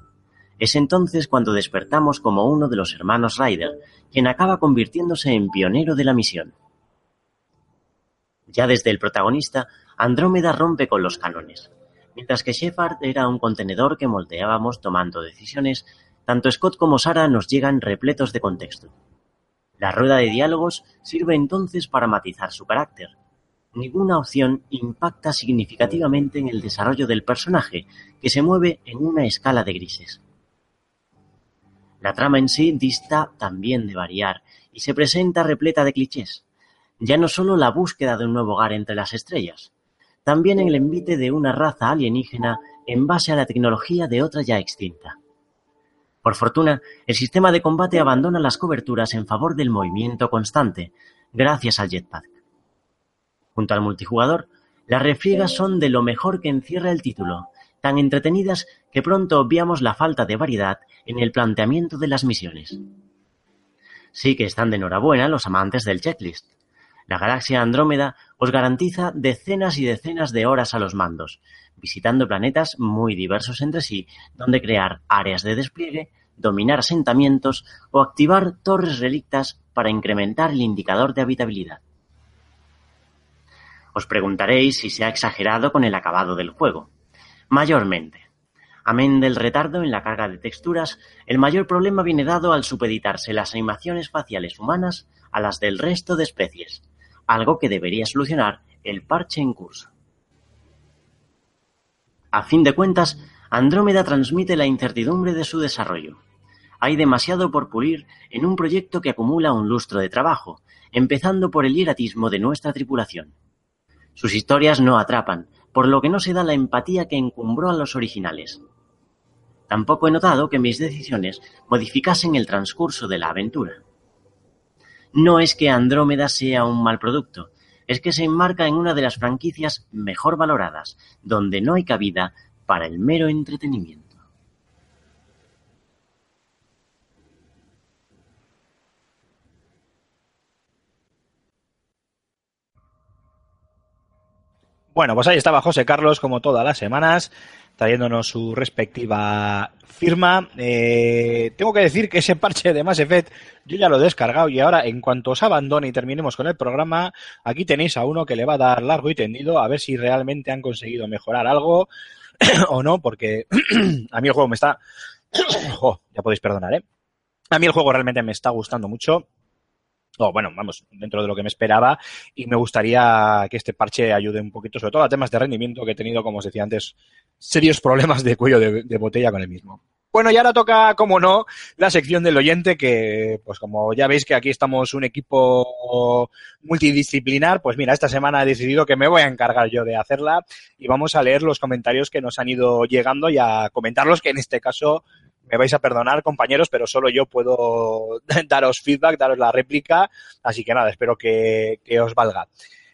Es entonces cuando despertamos como uno de los hermanos Ryder, quien acaba convirtiéndose en pionero de la misión. Ya desde el protagonista, Andrómeda rompe con los cánones. Mientras que Shepard era un contenedor que moldeábamos tomando decisiones, tanto Scott como Sara nos llegan repletos de contexto. La rueda de diálogos sirve entonces para matizar su carácter. Ninguna opción impacta significativamente en el desarrollo del personaje, que se mueve en una escala de grises. La trama en sí dista también de variar y se presenta repleta de clichés. Ya no solo la búsqueda de un nuevo hogar entre las estrellas, también el envite de una raza alienígena en base a la tecnología de otra ya extinta. Por fortuna, el sistema de combate abandona las coberturas en favor del movimiento constante, gracias al jetpack. Junto al multijugador, las refriegas son de lo mejor que encierra el título, tan entretenidas que pronto obviamos la falta de variedad en el planteamiento de las misiones. Sí que están de enhorabuena los amantes del checklist. La galaxia Andrómeda os garantiza decenas y decenas de horas a los mandos, visitando planetas muy diversos entre sí, donde crear áreas de despliegue, dominar asentamientos o activar torres relictas para incrementar el indicador de habitabilidad. Os preguntaréis si se ha exagerado con el acabado del juego. Mayormente. Amén del retardo en la carga de texturas, el mayor problema viene dado al supeditarse las animaciones faciales humanas a las del resto de especies, algo que debería solucionar el parche en curso. A fin de cuentas, Andrómeda transmite la incertidumbre de su desarrollo. Hay demasiado por pulir en un proyecto que acumula un lustro de trabajo, empezando por el hieratismo de nuestra tripulación. Sus historias no atrapan, por lo que no se da la empatía que encumbró a los originales. Tampoco he notado que mis decisiones modificasen el transcurso de la aventura. No es que Andrómeda sea un mal producto, es que se enmarca en una de las franquicias mejor valoradas, donde no hay cabida para el mero entretenimiento. Bueno, pues ahí estaba José Carlos, como todas las semanas, trayéndonos su respectiva firma. Eh, tengo que decir que ese parche de Mass Effect yo ya lo he descargado y ahora en cuanto os abandone y terminemos con el programa, aquí tenéis a uno que le va a dar largo y tendido a ver si realmente han conseguido mejorar algo o no, porque a mí el juego me está... ya podéis perdonar, ¿eh? A mí el juego realmente me está gustando mucho o bueno, vamos, dentro de lo que me esperaba y me gustaría que este parche ayude un poquito, sobre todo a temas de rendimiento que he tenido, como os decía antes, serios problemas de cuello de, botella con el mismo. Bueno, y ahora toca, como no, la sección del oyente, que pues como ya veis que aquí estamos un equipo multidisciplinar, pues mira, esta semana he decidido que me voy a encargar yo de hacerla y vamos a leer los comentarios que nos han ido llegando y a comentarlos, que en este caso me vais a perdonar, compañeros, pero solo yo puedo daros feedback, daros la réplica, así que nada, espero que, os valga.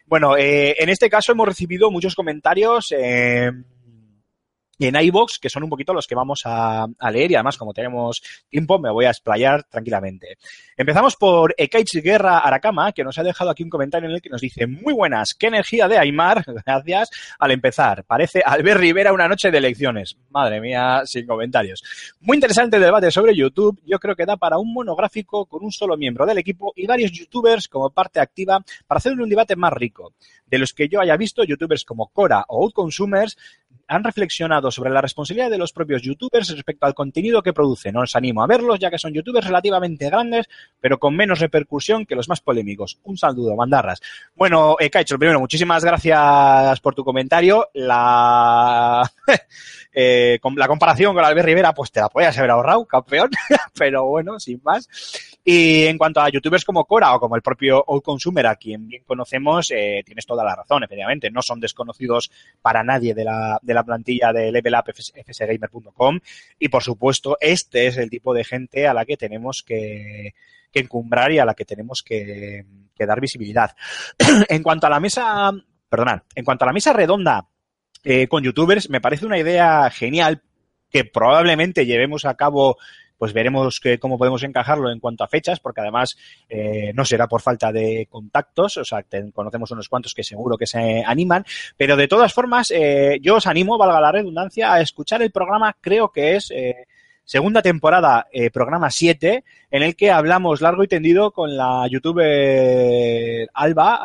Bueno, eh, en este caso hemos recibido muchos comentarios. Eh, en iBox, que son un poquito los que vamos a, leer y además como tenemos tiempo me voy a explayar tranquilamente. Empezamos por Ekaich Guerra Aracama, que nos ha dejado aquí un comentario en el que nos dice muy buenas, qué energía de Aymar, gracias, al empezar. Parece Albert Rivera una noche de elecciones. Madre mía, sin comentarios. Muy interesante el debate sobre YouTube, yo creo que da para un monográfico con un solo miembro del equipo y varios youtubers como parte activa para hacer un debate más rico. De los que yo haya visto, youtubers como Cora o Outconsumers han reflexionado sobre la responsabilidad de los propios youtubers respecto al contenido que producen. Os animo a verlos, ya que son youtubers relativamente grandes, pero con menos repercusión que los más polémicos. Un saludo, mandarras. Bueno, eh, Kaicho, primero, muchísimas gracias por tu comentario. La, eh, con la comparación con Albert Rivera, pues te la podías haber ahorrado, campeón, pero bueno, sin más. Y en cuanto a youtubers como Cora o como el propio Old Consumer, a quien bien conocemos, eh, tienes toda la razón, efectivamente. No son desconocidos para nadie de la, de la plantilla de Level Up fsgamer.com. Y por supuesto, este es el tipo de gente a la que tenemos que, que encumbrar y a la que tenemos que, que dar visibilidad. en cuanto a la mesa, perdonad, en cuanto a la mesa redonda eh, con youtubers, me parece una idea genial que probablemente llevemos a cabo pues veremos que, cómo podemos encajarlo en cuanto a fechas, porque además eh, no será por falta de contactos, o sea, conocemos unos cuantos que seguro que se animan, pero de todas formas, eh, yo os animo, valga la redundancia, a escuchar el programa, creo que es eh, segunda temporada, programa 7, en el que hablamos largo y tendido con la youtuber Alba,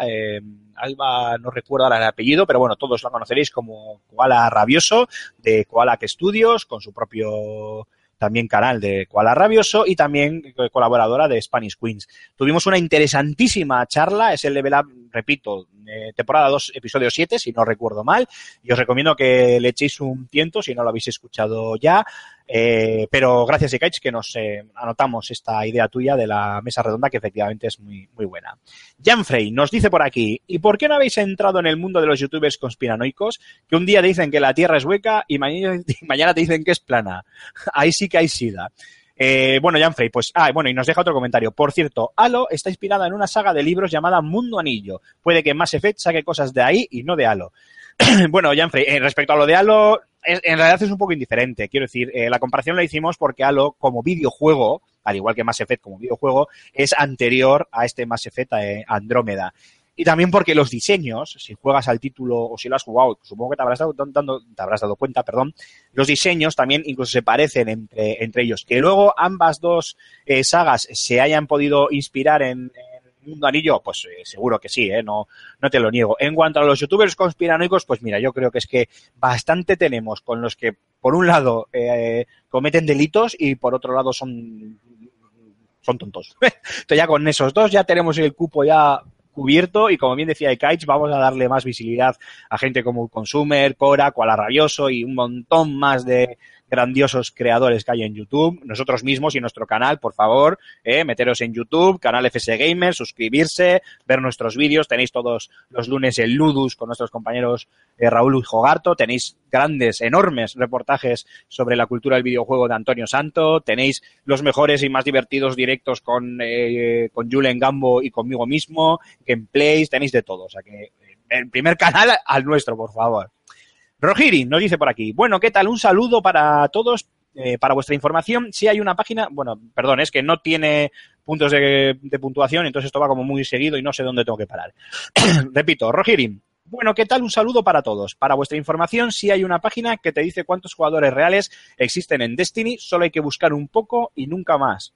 Alba no recuerdo ahora el apellido, pero bueno, todos la conoceréis como Koala Rabioso, de Koala Studios, con su propio también canal de Koala Rabioso y también colaboradora de Spanish Queens. Tuvimos una interesantísima charla, es el Level Up, repito, temporada 2, episodio 7, si no recuerdo mal, y os recomiendo que le echéis un tiento si no lo habéis escuchado ya. Eh, pero gracias, Ikaich, que nos eh, anotamos esta idea tuya de la mesa redonda, que efectivamente es muy, muy buena. Janfrey nos dice por aquí, ¿y por qué no habéis entrado en el mundo de los youtubers conspiranoicos que un día dicen que la Tierra es hueca y mañana, y mañana te dicen que es plana? Ahí sí que hay sida. Eh, bueno, Janfrey, pues, ah, bueno, y nos deja otro comentario. Por cierto, Halo está inspirada en una saga de libros llamada Mundo Anillo. Puede que Mass Effect saque cosas de ahí y no de Halo. bueno, Janfrey, eh, respecto a lo de Halo, en realidad es un poco indiferente. Quiero decir, eh, la comparación la hicimos porque Halo, como videojuego, al igual que Mass Effect como videojuego, es anterior a este Mass Effect eh, Andrómeda. Y también porque los diseños, si juegas al título o si lo has jugado, supongo que te habrás dado, dando- te habrás dado cuenta, perdón, los diseños también incluso se parecen entre, entre ellos. Que luego ambas dos eh, sagas se hayan podido inspirar en, Mundo Anillo, pues eh, seguro que sí, ¿eh? no, no te lo niego. En cuanto a los youtubers conspiranoicos, pues mira, yo creo que es que bastante tenemos con los que, por un lado, eh, cometen delitos y por otro lado son, son tontos. Entonces ya con esos dos ya tenemos el cupo ya cubierto y como bien decía Ikaich, vamos a darle más visibilidad a gente como Consumer, Cora, Koala Rabioso y un montón más de grandiosos creadores que hay en YouTube, nosotros mismos y nuestro canal, por favor, eh, meteros en YouTube, canal FS Gamer, suscribirse, ver nuestros vídeos, tenéis todos los lunes el Ludus con nuestros compañeros eh, Raúl y Jogarto, tenéis grandes, enormes reportajes sobre la cultura del videojuego de Antonio Santo, tenéis los mejores y más divertidos directos con, eh, con Julen Gambo y conmigo mismo, gameplays, tenéis de todo, o sea que eh, el primer canal al nuestro, por favor. Rogiri nos dice por aquí, bueno, ¿qué tal? Un saludo para todos. eh, para vuestra información, si hay una página, bueno, perdón, es que no tiene puntos de, puntuación, entonces esto va como muy seguido y no sé dónde tengo que parar. Repito, Rogiri, bueno, ¿qué tal? Un saludo para todos. Para vuestra información, si hay una página que te dice cuántos jugadores reales existen en Destiny, solo hay que buscar un poco y nunca más.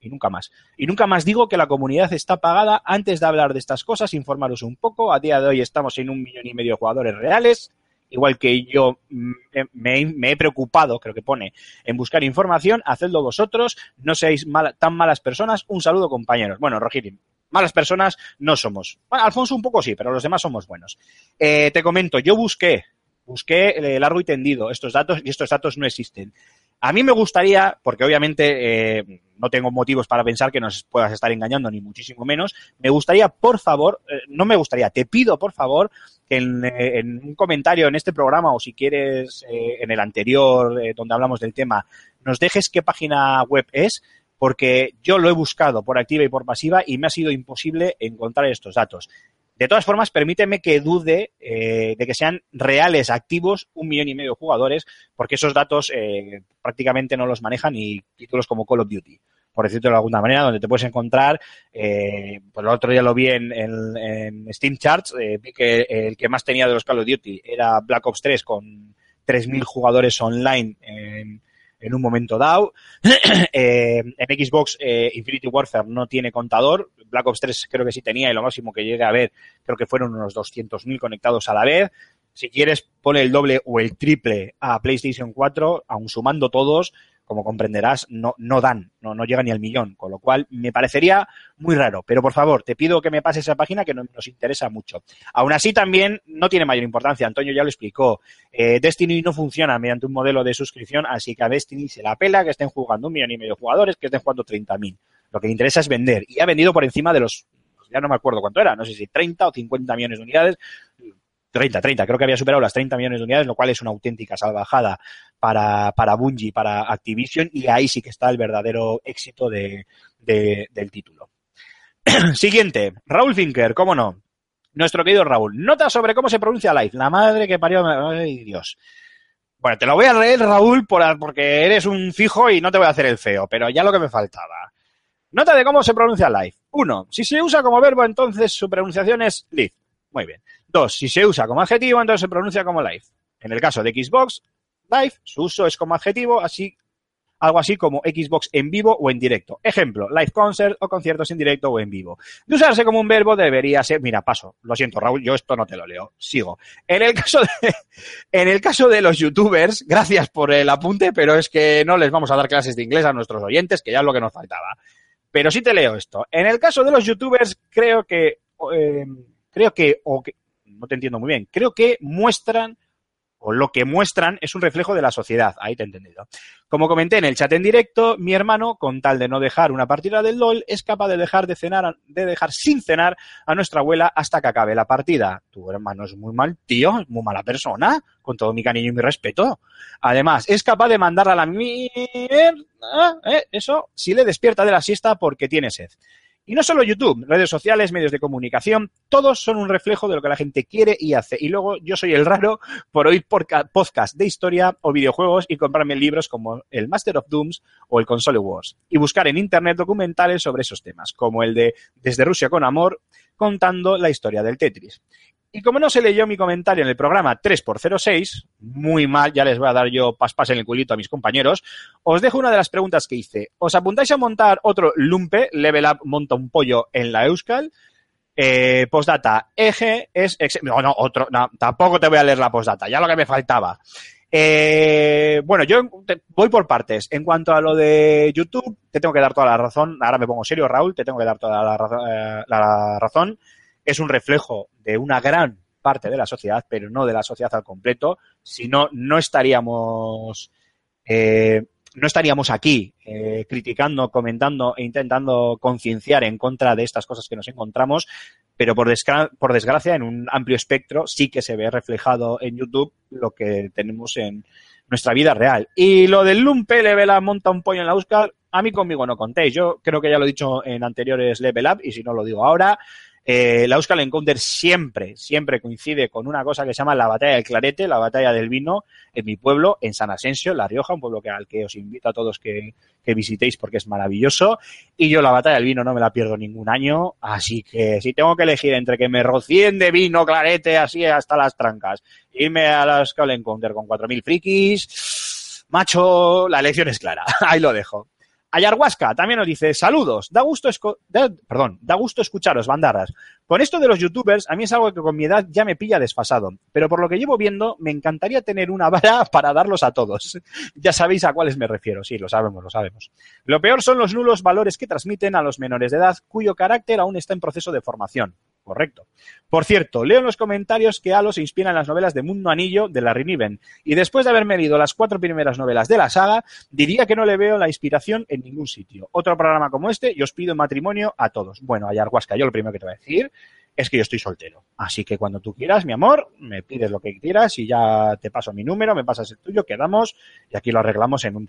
Y nunca más. Y nunca más digo que la comunidad está pagada. Antes de hablar de estas cosas, informaros un poco. A día de hoy estamos en un millón y medio de jugadores reales igual que yo mm, me, me he preocupado, creo que pone, en buscar información, hacedlo vosotros, no seáis tan malas personas. Un saludo, compañeros. Bueno, Rogiri, malas personas no somos. Bueno, Alfonso un poco sí, pero los demás somos buenos. Eh, te comento, yo busqué, busqué eh, largo y tendido estos datos y estos datos no existen. A mí me gustaría, porque obviamente eh, no tengo motivos para pensar que nos puedas estar engañando, ni muchísimo menos, me gustaría, por favor, eh, no me gustaría, te pido, por favor, que en, eh, un comentario en este programa o si quieres en el anterior, donde hablamos del tema, nos dejes qué página web es, porque yo lo he buscado por activa y por pasiva y me ha sido imposible encontrar estos datos. De todas formas, permíteme que dude eh, de que sean reales, activos, un millón y medio de jugadores, porque esos datos eh, prácticamente no los manejan ni títulos como Call of Duty, por decirlo de alguna manera, donde te puedes encontrar, eh, pues el otro día lo vi en, en- Steam Charts, eh, vi que el que más tenía de los Call of Duty era Black Ops 3 con 3.000 jugadores online en, en un momento dado. Eh, en Xbox eh, Infinity Warfare no tiene contador. Black Ops 3 creo que sí tenía y lo máximo que llegué a ver creo que fueron unos 200.000 conectados a la vez. Si quieres, pone el doble o el triple a PlayStation 4, aun sumando todos, como comprenderás, no, no dan, no, no llega ni al millón, con lo cual me parecería muy raro. Pero por favor, te pido que me pases esa página que no- nos interesa mucho. Aún así, también no tiene mayor importancia. Antonio ya lo explicó. Eh, Destiny no funciona mediante un modelo de suscripción, así que a Destiny se la pela que estén jugando un millón y medio de jugadores, que estén jugando 30.000. Lo que le interesa es vender. Y ha vendido por encima de los, ya no me acuerdo cuánto era, no sé si 30 o 50 millones de unidades. 30, 30, creo que había superado las 30 millones de unidades, lo cual es una auténtica salvajada para, para Bungie, para Activision, y ahí sí que está el verdadero éxito de, de- del título. Siguiente, Raúl Finker, cómo no. Nuestro querido Raúl. Nota sobre cómo se pronuncia live. La madre que parió. Ay, Dios. Bueno, te lo voy a leer, Raúl, por- porque eres un fijo y no te voy a hacer el feo, pero ya lo que me faltaba. Nota de cómo se pronuncia live. Uno, si se usa como verbo, entonces su pronunciación es live. Muy bien. Dos, si se usa como adjetivo, entonces se pronuncia como live. En el caso de Xbox Live, su uso es como adjetivo, así algo así como Xbox en vivo o en directo. Ejemplo, live concert o conciertos en directo o en vivo. De usarse como un verbo debería ser, mira, paso, lo siento Raúl, yo esto no te lo leo, sigo. En el caso de, en el caso de los youtubers, gracias por el apunte, pero es que no les vamos a dar clases de inglés a nuestros oyentes, que ya es lo que nos faltaba. Pero sí te leo esto. En el caso de los youtubers, creo que, eh, creo que, o que, no te entiendo muy bien, creo que muestran o lo que muestran es un reflejo de la sociedad. Ahí te he entendido. Como comenté en el chat en directo, mi hermano, con tal de no dejar una partida del LOL, es capaz de dejar de cenar, de dejar sin cenar a nuestra abuela hasta que acabe la partida. Tu hermano es muy mal tío, es muy mala persona, con todo mi cariño y mi respeto. Además, es capaz de mandarla a la mierda, ¿eh? eso, si le despierta de la siesta porque tiene sed. Y no solo YouTube, redes sociales, medios de comunicación, todos son un reflejo de lo que la gente quiere y hace. Y luego yo soy el raro por oír podcast de historia o videojuegos y comprarme libros como el Master of Dooms o el Console Wars. Y buscar en Internet documentales sobre esos temas, como el de Desde Rusia con Amor, contando la historia del Tetris. Y como no se leyó mi comentario en el programa 3x06, muy mal, ya les voy a dar yo paspas en el culito a mis compañeros, os dejo una de las preguntas que hice. ¿Os apuntáis a montar otro Lumpe, Level Up monta un pollo en la Euskal? Eh, postdata, eje es... no, no, otro, no, tampoco te voy a leer la postdata, ya lo que me faltaba. Eh, bueno, yo voy por partes. En cuanto a lo de YouTube, te tengo que dar toda la razón. Ahora me pongo serio, Raúl, te tengo que dar toda la, la razón es un reflejo de una gran parte de la sociedad, pero no de la sociedad al completo, si no, no estaríamos, eh, no estaríamos aquí eh, criticando, comentando e intentando concienciar en contra de estas cosas que nos encontramos, pero por, desgracia, en un amplio espectro sí que se ve reflejado en YouTube lo que tenemos en nuestra vida real. Y lo del Lumpe Level Up monta un pollo en la Oscar, a mí conmigo no contéis. Yo creo que ya lo he dicho en anteriores Level Up y si no lo digo ahora, eh, la Euskal Encounter siempre, siempre coincide con una cosa que se llama la batalla del clarete, la batalla del vino en mi pueblo, en San Asensio, La Rioja, un pueblo que, al que os invito a todos que, visitéis porque es maravilloso. Y yo la batalla del vino no me la pierdo ningún año, así que si tengo que elegir entre que me rocien de vino clarete así hasta las trancas, irme a la Euskal Encounter con 4.000 frikis, macho, la elección es clara. Ahí lo dejo. Ayarhuasca también nos dice, saludos, da gusto, perdón, da gusto escucharos, bandarras. Con esto de los youtubers, a mí es algo que con mi edad ya me pilla desfasado, pero por lo que llevo viendo, me encantaría tener una vara para darlos a todos. ya sabéis a cuáles me refiero, sí, lo sabemos, lo sabemos. Lo peor son los nulos valores que transmiten a los menores de edad, cuyo carácter aún está en proceso de formación. Correcto. Por cierto, leo en los comentarios que Halo se inspira en las novelas de Mundo Anillo de Larry Niven. Y después de haberme leído las cuatro primeras novelas de la saga, diría que no le veo la inspiración en ningún sitio. Otro programa como este y os pido matrimonio a todos. Bueno, Ayarhuasca, yo lo primero que te voy a decir es que yo estoy soltero. Así que cuando tú quieras, mi amor, me pides lo que quieras y ya te paso mi número, me pasas el tuyo, quedamos y aquí lo arreglamos en un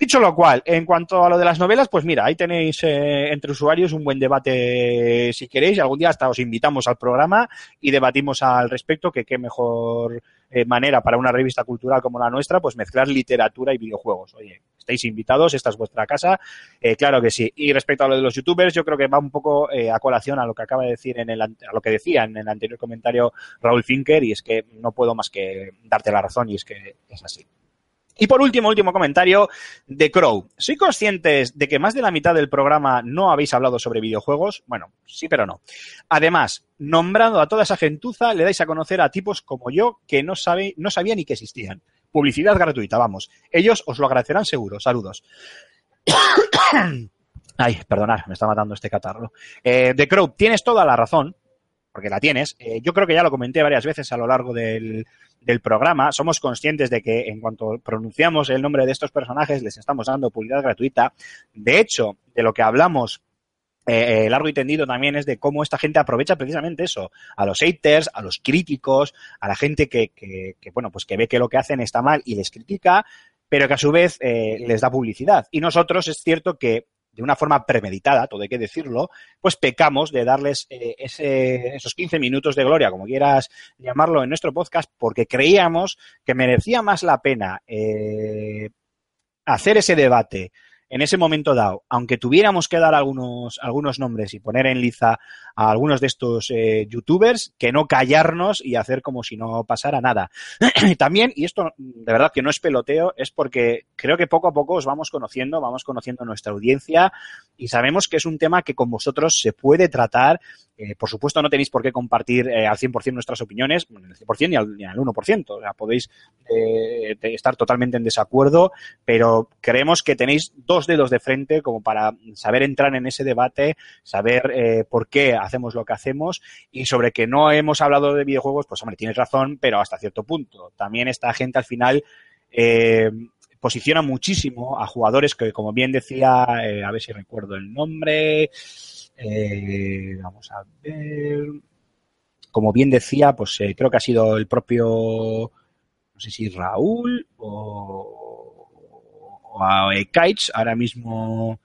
Dicho lo cual, en cuanto a lo de las novelas, pues mira, ahí tenéis eh, entre usuarios un buen debate si queréis. Algún día hasta os invitamos al programa y debatimos al respecto, que qué mejor eh, manera para una revista cultural como la nuestra, pues mezclar literatura y videojuegos. Oye, estáis invitados, esta es vuestra casa, eh, claro que sí. Y respecto a lo de los youtubers, yo creo que va un poco a colación a lo que acaba de decir en el, a lo que decía en el anterior comentario Raúl Finker, y es que no puedo más que darte la razón y es que es así. Y por último, último comentario de Crow. ¿Soy conscientes de que más de la mitad del programa no habéis hablado sobre videojuegos? Bueno, sí, pero no. Además, nombrando a toda esa gentuza, le dais a conocer a tipos como yo que no, sabe, sabía ni que existían. Publicidad gratuita, vamos. Ellos os lo agradecerán seguro. Saludos. Ay, perdonad, me está matando este catarro. Eh, de Crow, tienes toda la razón, porque la tienes. Eh, yo creo que ya lo comenté varias veces a lo largo del, del programa, somos conscientes de que en cuanto pronunciamos el nombre de estos personajes les estamos dando publicidad gratuita. De hecho, de lo que hablamos eh, eh, largo y tendido también es de cómo esta gente aprovecha precisamente eso, a los haters, a los críticos, a la gente que, que, bueno, pues que ve que lo que hacen está mal y les critica, pero que a su vez les da publicidad. Y nosotros es cierto que de una forma premeditada, todo hay que decirlo, pues pecamos de darles eh, esos 15 minutos de gloria, como quieras llamarlo, en nuestro podcast, porque creíamos que merecía más la pena eh, hacer ese debate en ese momento dado, aunque tuviéramos que dar algunos, algunos nombres y poner en liza a algunos de estos eh, youtubers, que no callarnos y hacer como si no pasara nada. También, y esto de verdad que no es peloteo, es porque creo que poco a poco os vamos conociendo, vamos conociendo nuestra audiencia y sabemos que es un tema que con vosotros se puede tratar Eh, por supuesto, no tenéis por qué compartir eh, al 100% nuestras opiniones, bueno, al 100% ni al, ni al 1%. O sea, podéis eh, estar totalmente en desacuerdo, pero creemos que tenéis dos dedos de frente como para saber entrar en ese debate, saber eh, por qué hacemos lo que hacemos y sobre que no hemos hablado de videojuegos, pues hombre, tienes razón, pero hasta cierto punto. También esta gente al final posiciona muchísimo a jugadores que, como bien decía, a ver si recuerdo el nombre, eh, vamos a ver, como bien decía, pues eh, creo que ha sido el propio, no sé si Raúl o, a eh, Kites, ahora mismo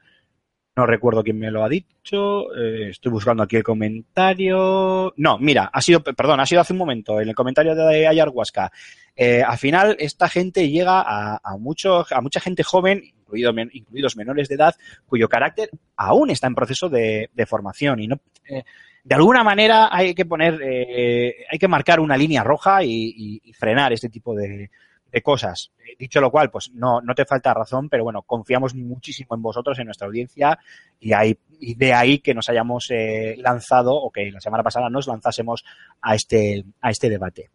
no recuerdo quién me lo ha dicho, estoy buscando aquí el comentario, no, mira, ha sido, perdón, ha sido hace un momento, en el comentario de Ayarhuasca, eh, al final esta gente llega a, a, a mucha gente joven, incluido, incluidos menores de edad, cuyo carácter aún está en proceso de, formación y no, eh, de alguna manera hay que poner, eh, hay que marcar una línea roja y, frenar este tipo de, cosas. Dicho lo cual, pues no, no te falta razón, pero bueno, confiamos muchísimo en vosotros, en nuestra audiencia, y, hay, y de ahí que nos hayamos eh, lanzado, o que la semana pasada nos lanzásemos a este, a este debate.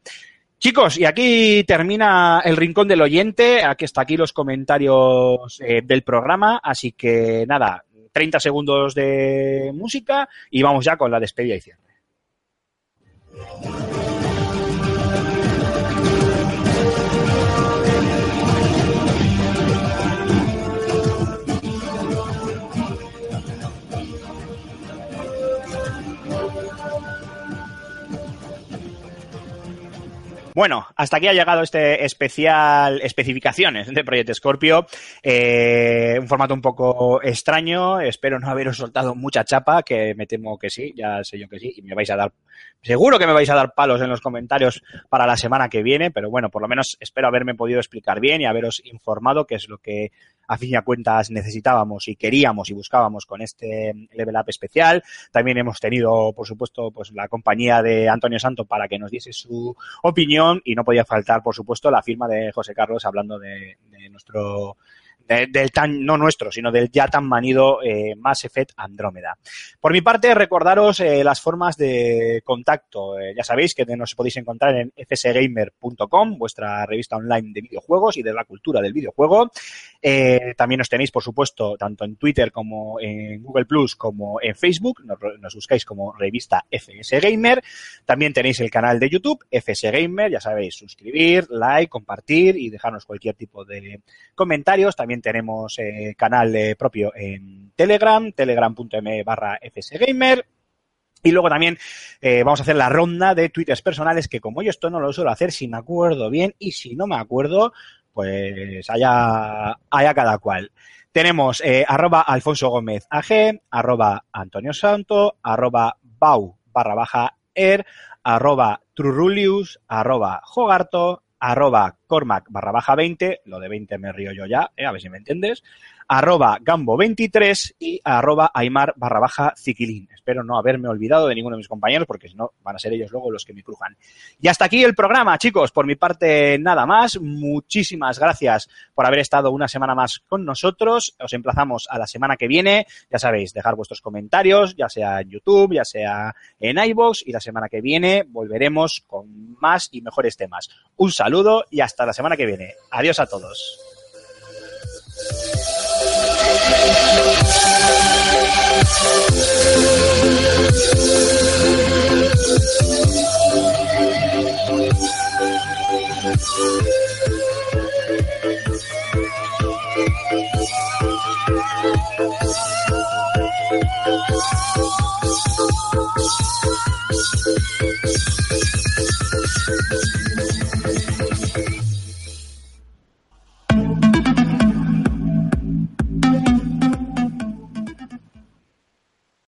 Chicos, y aquí termina el rincón del oyente, aquí está aquí los comentarios eh, del programa, así que nada, 30 segundos de música y vamos ya con la despedida y cierre. Bueno, hasta aquí ha llegado este especial especificaciones de Project Scorpio. Eh, un formato un poco extraño. Espero no haberos soltado mucha chapa, que me temo que sí, ya sé yo que sí, y me vais a dar, seguro que me vais a dar palos en los comentarios para la semana que viene, pero bueno, por lo menos espero haberme podido explicar bien y haberos informado qué es lo que a fin a cuentas necesitábamos y queríamos y buscábamos con este level up especial. También hemos tenido, por supuesto, pues la compañía de Antonio Santo para que nos diese su opinión y no podía faltar, por supuesto, la firma de José Carlos hablando de, de nuestro de, del tan, no nuestro, sino del ya tan manido eh, Mass Effect Andrómeda. Por mi parte, recordaros eh, las formas de contacto. Eh, ya sabéis que nos podéis encontrar en fsgamer.com, vuestra revista online de videojuegos y de la cultura del videojuego. Eh, también os tenéis, por supuesto, tanto en Twitter como en Google Plus como en Facebook. Nos, nos buscáis como revista FS Gamer. También tenéis el canal de YouTube, FS Gamer. Ya sabéis, suscribir, like, compartir y dejarnos cualquier tipo de comentarios. También tenemos eh, canal eh, propio en Telegram, telegram.me barra fsgamer. Y luego también eh, vamos a hacer la ronda de twitters personales que como yo esto no lo suelo hacer si me acuerdo bien y si no me acuerdo, pues haya, haya cada cual. Tenemos eh, arroba Alfonso Gómez AG, arroba Antonio Santo, arroba Bau barra baja er, arroba Trurulius, arroba Jogarto, arroba Cormac barra baja 20, lo de 20 me río yo ya, eh, a ver si me entiendes, arroba Gambo23 y arroba Aymar barra baja Ziquilín. Espero no haberme olvidado de ninguno de mis compañeros porque si no van a ser ellos luego los que me crujan. Y hasta aquí el programa, chicos. Por mi parte, nada más. Muchísimas gracias por haber estado una semana más con nosotros. Os emplazamos a la semana que viene. Ya sabéis, dejar vuestros comentarios, ya sea en YouTube, ya sea en iVoox. Y la semana que viene volveremos con más y mejores temas. Un saludo y hasta la semana que viene. Adiós a todos.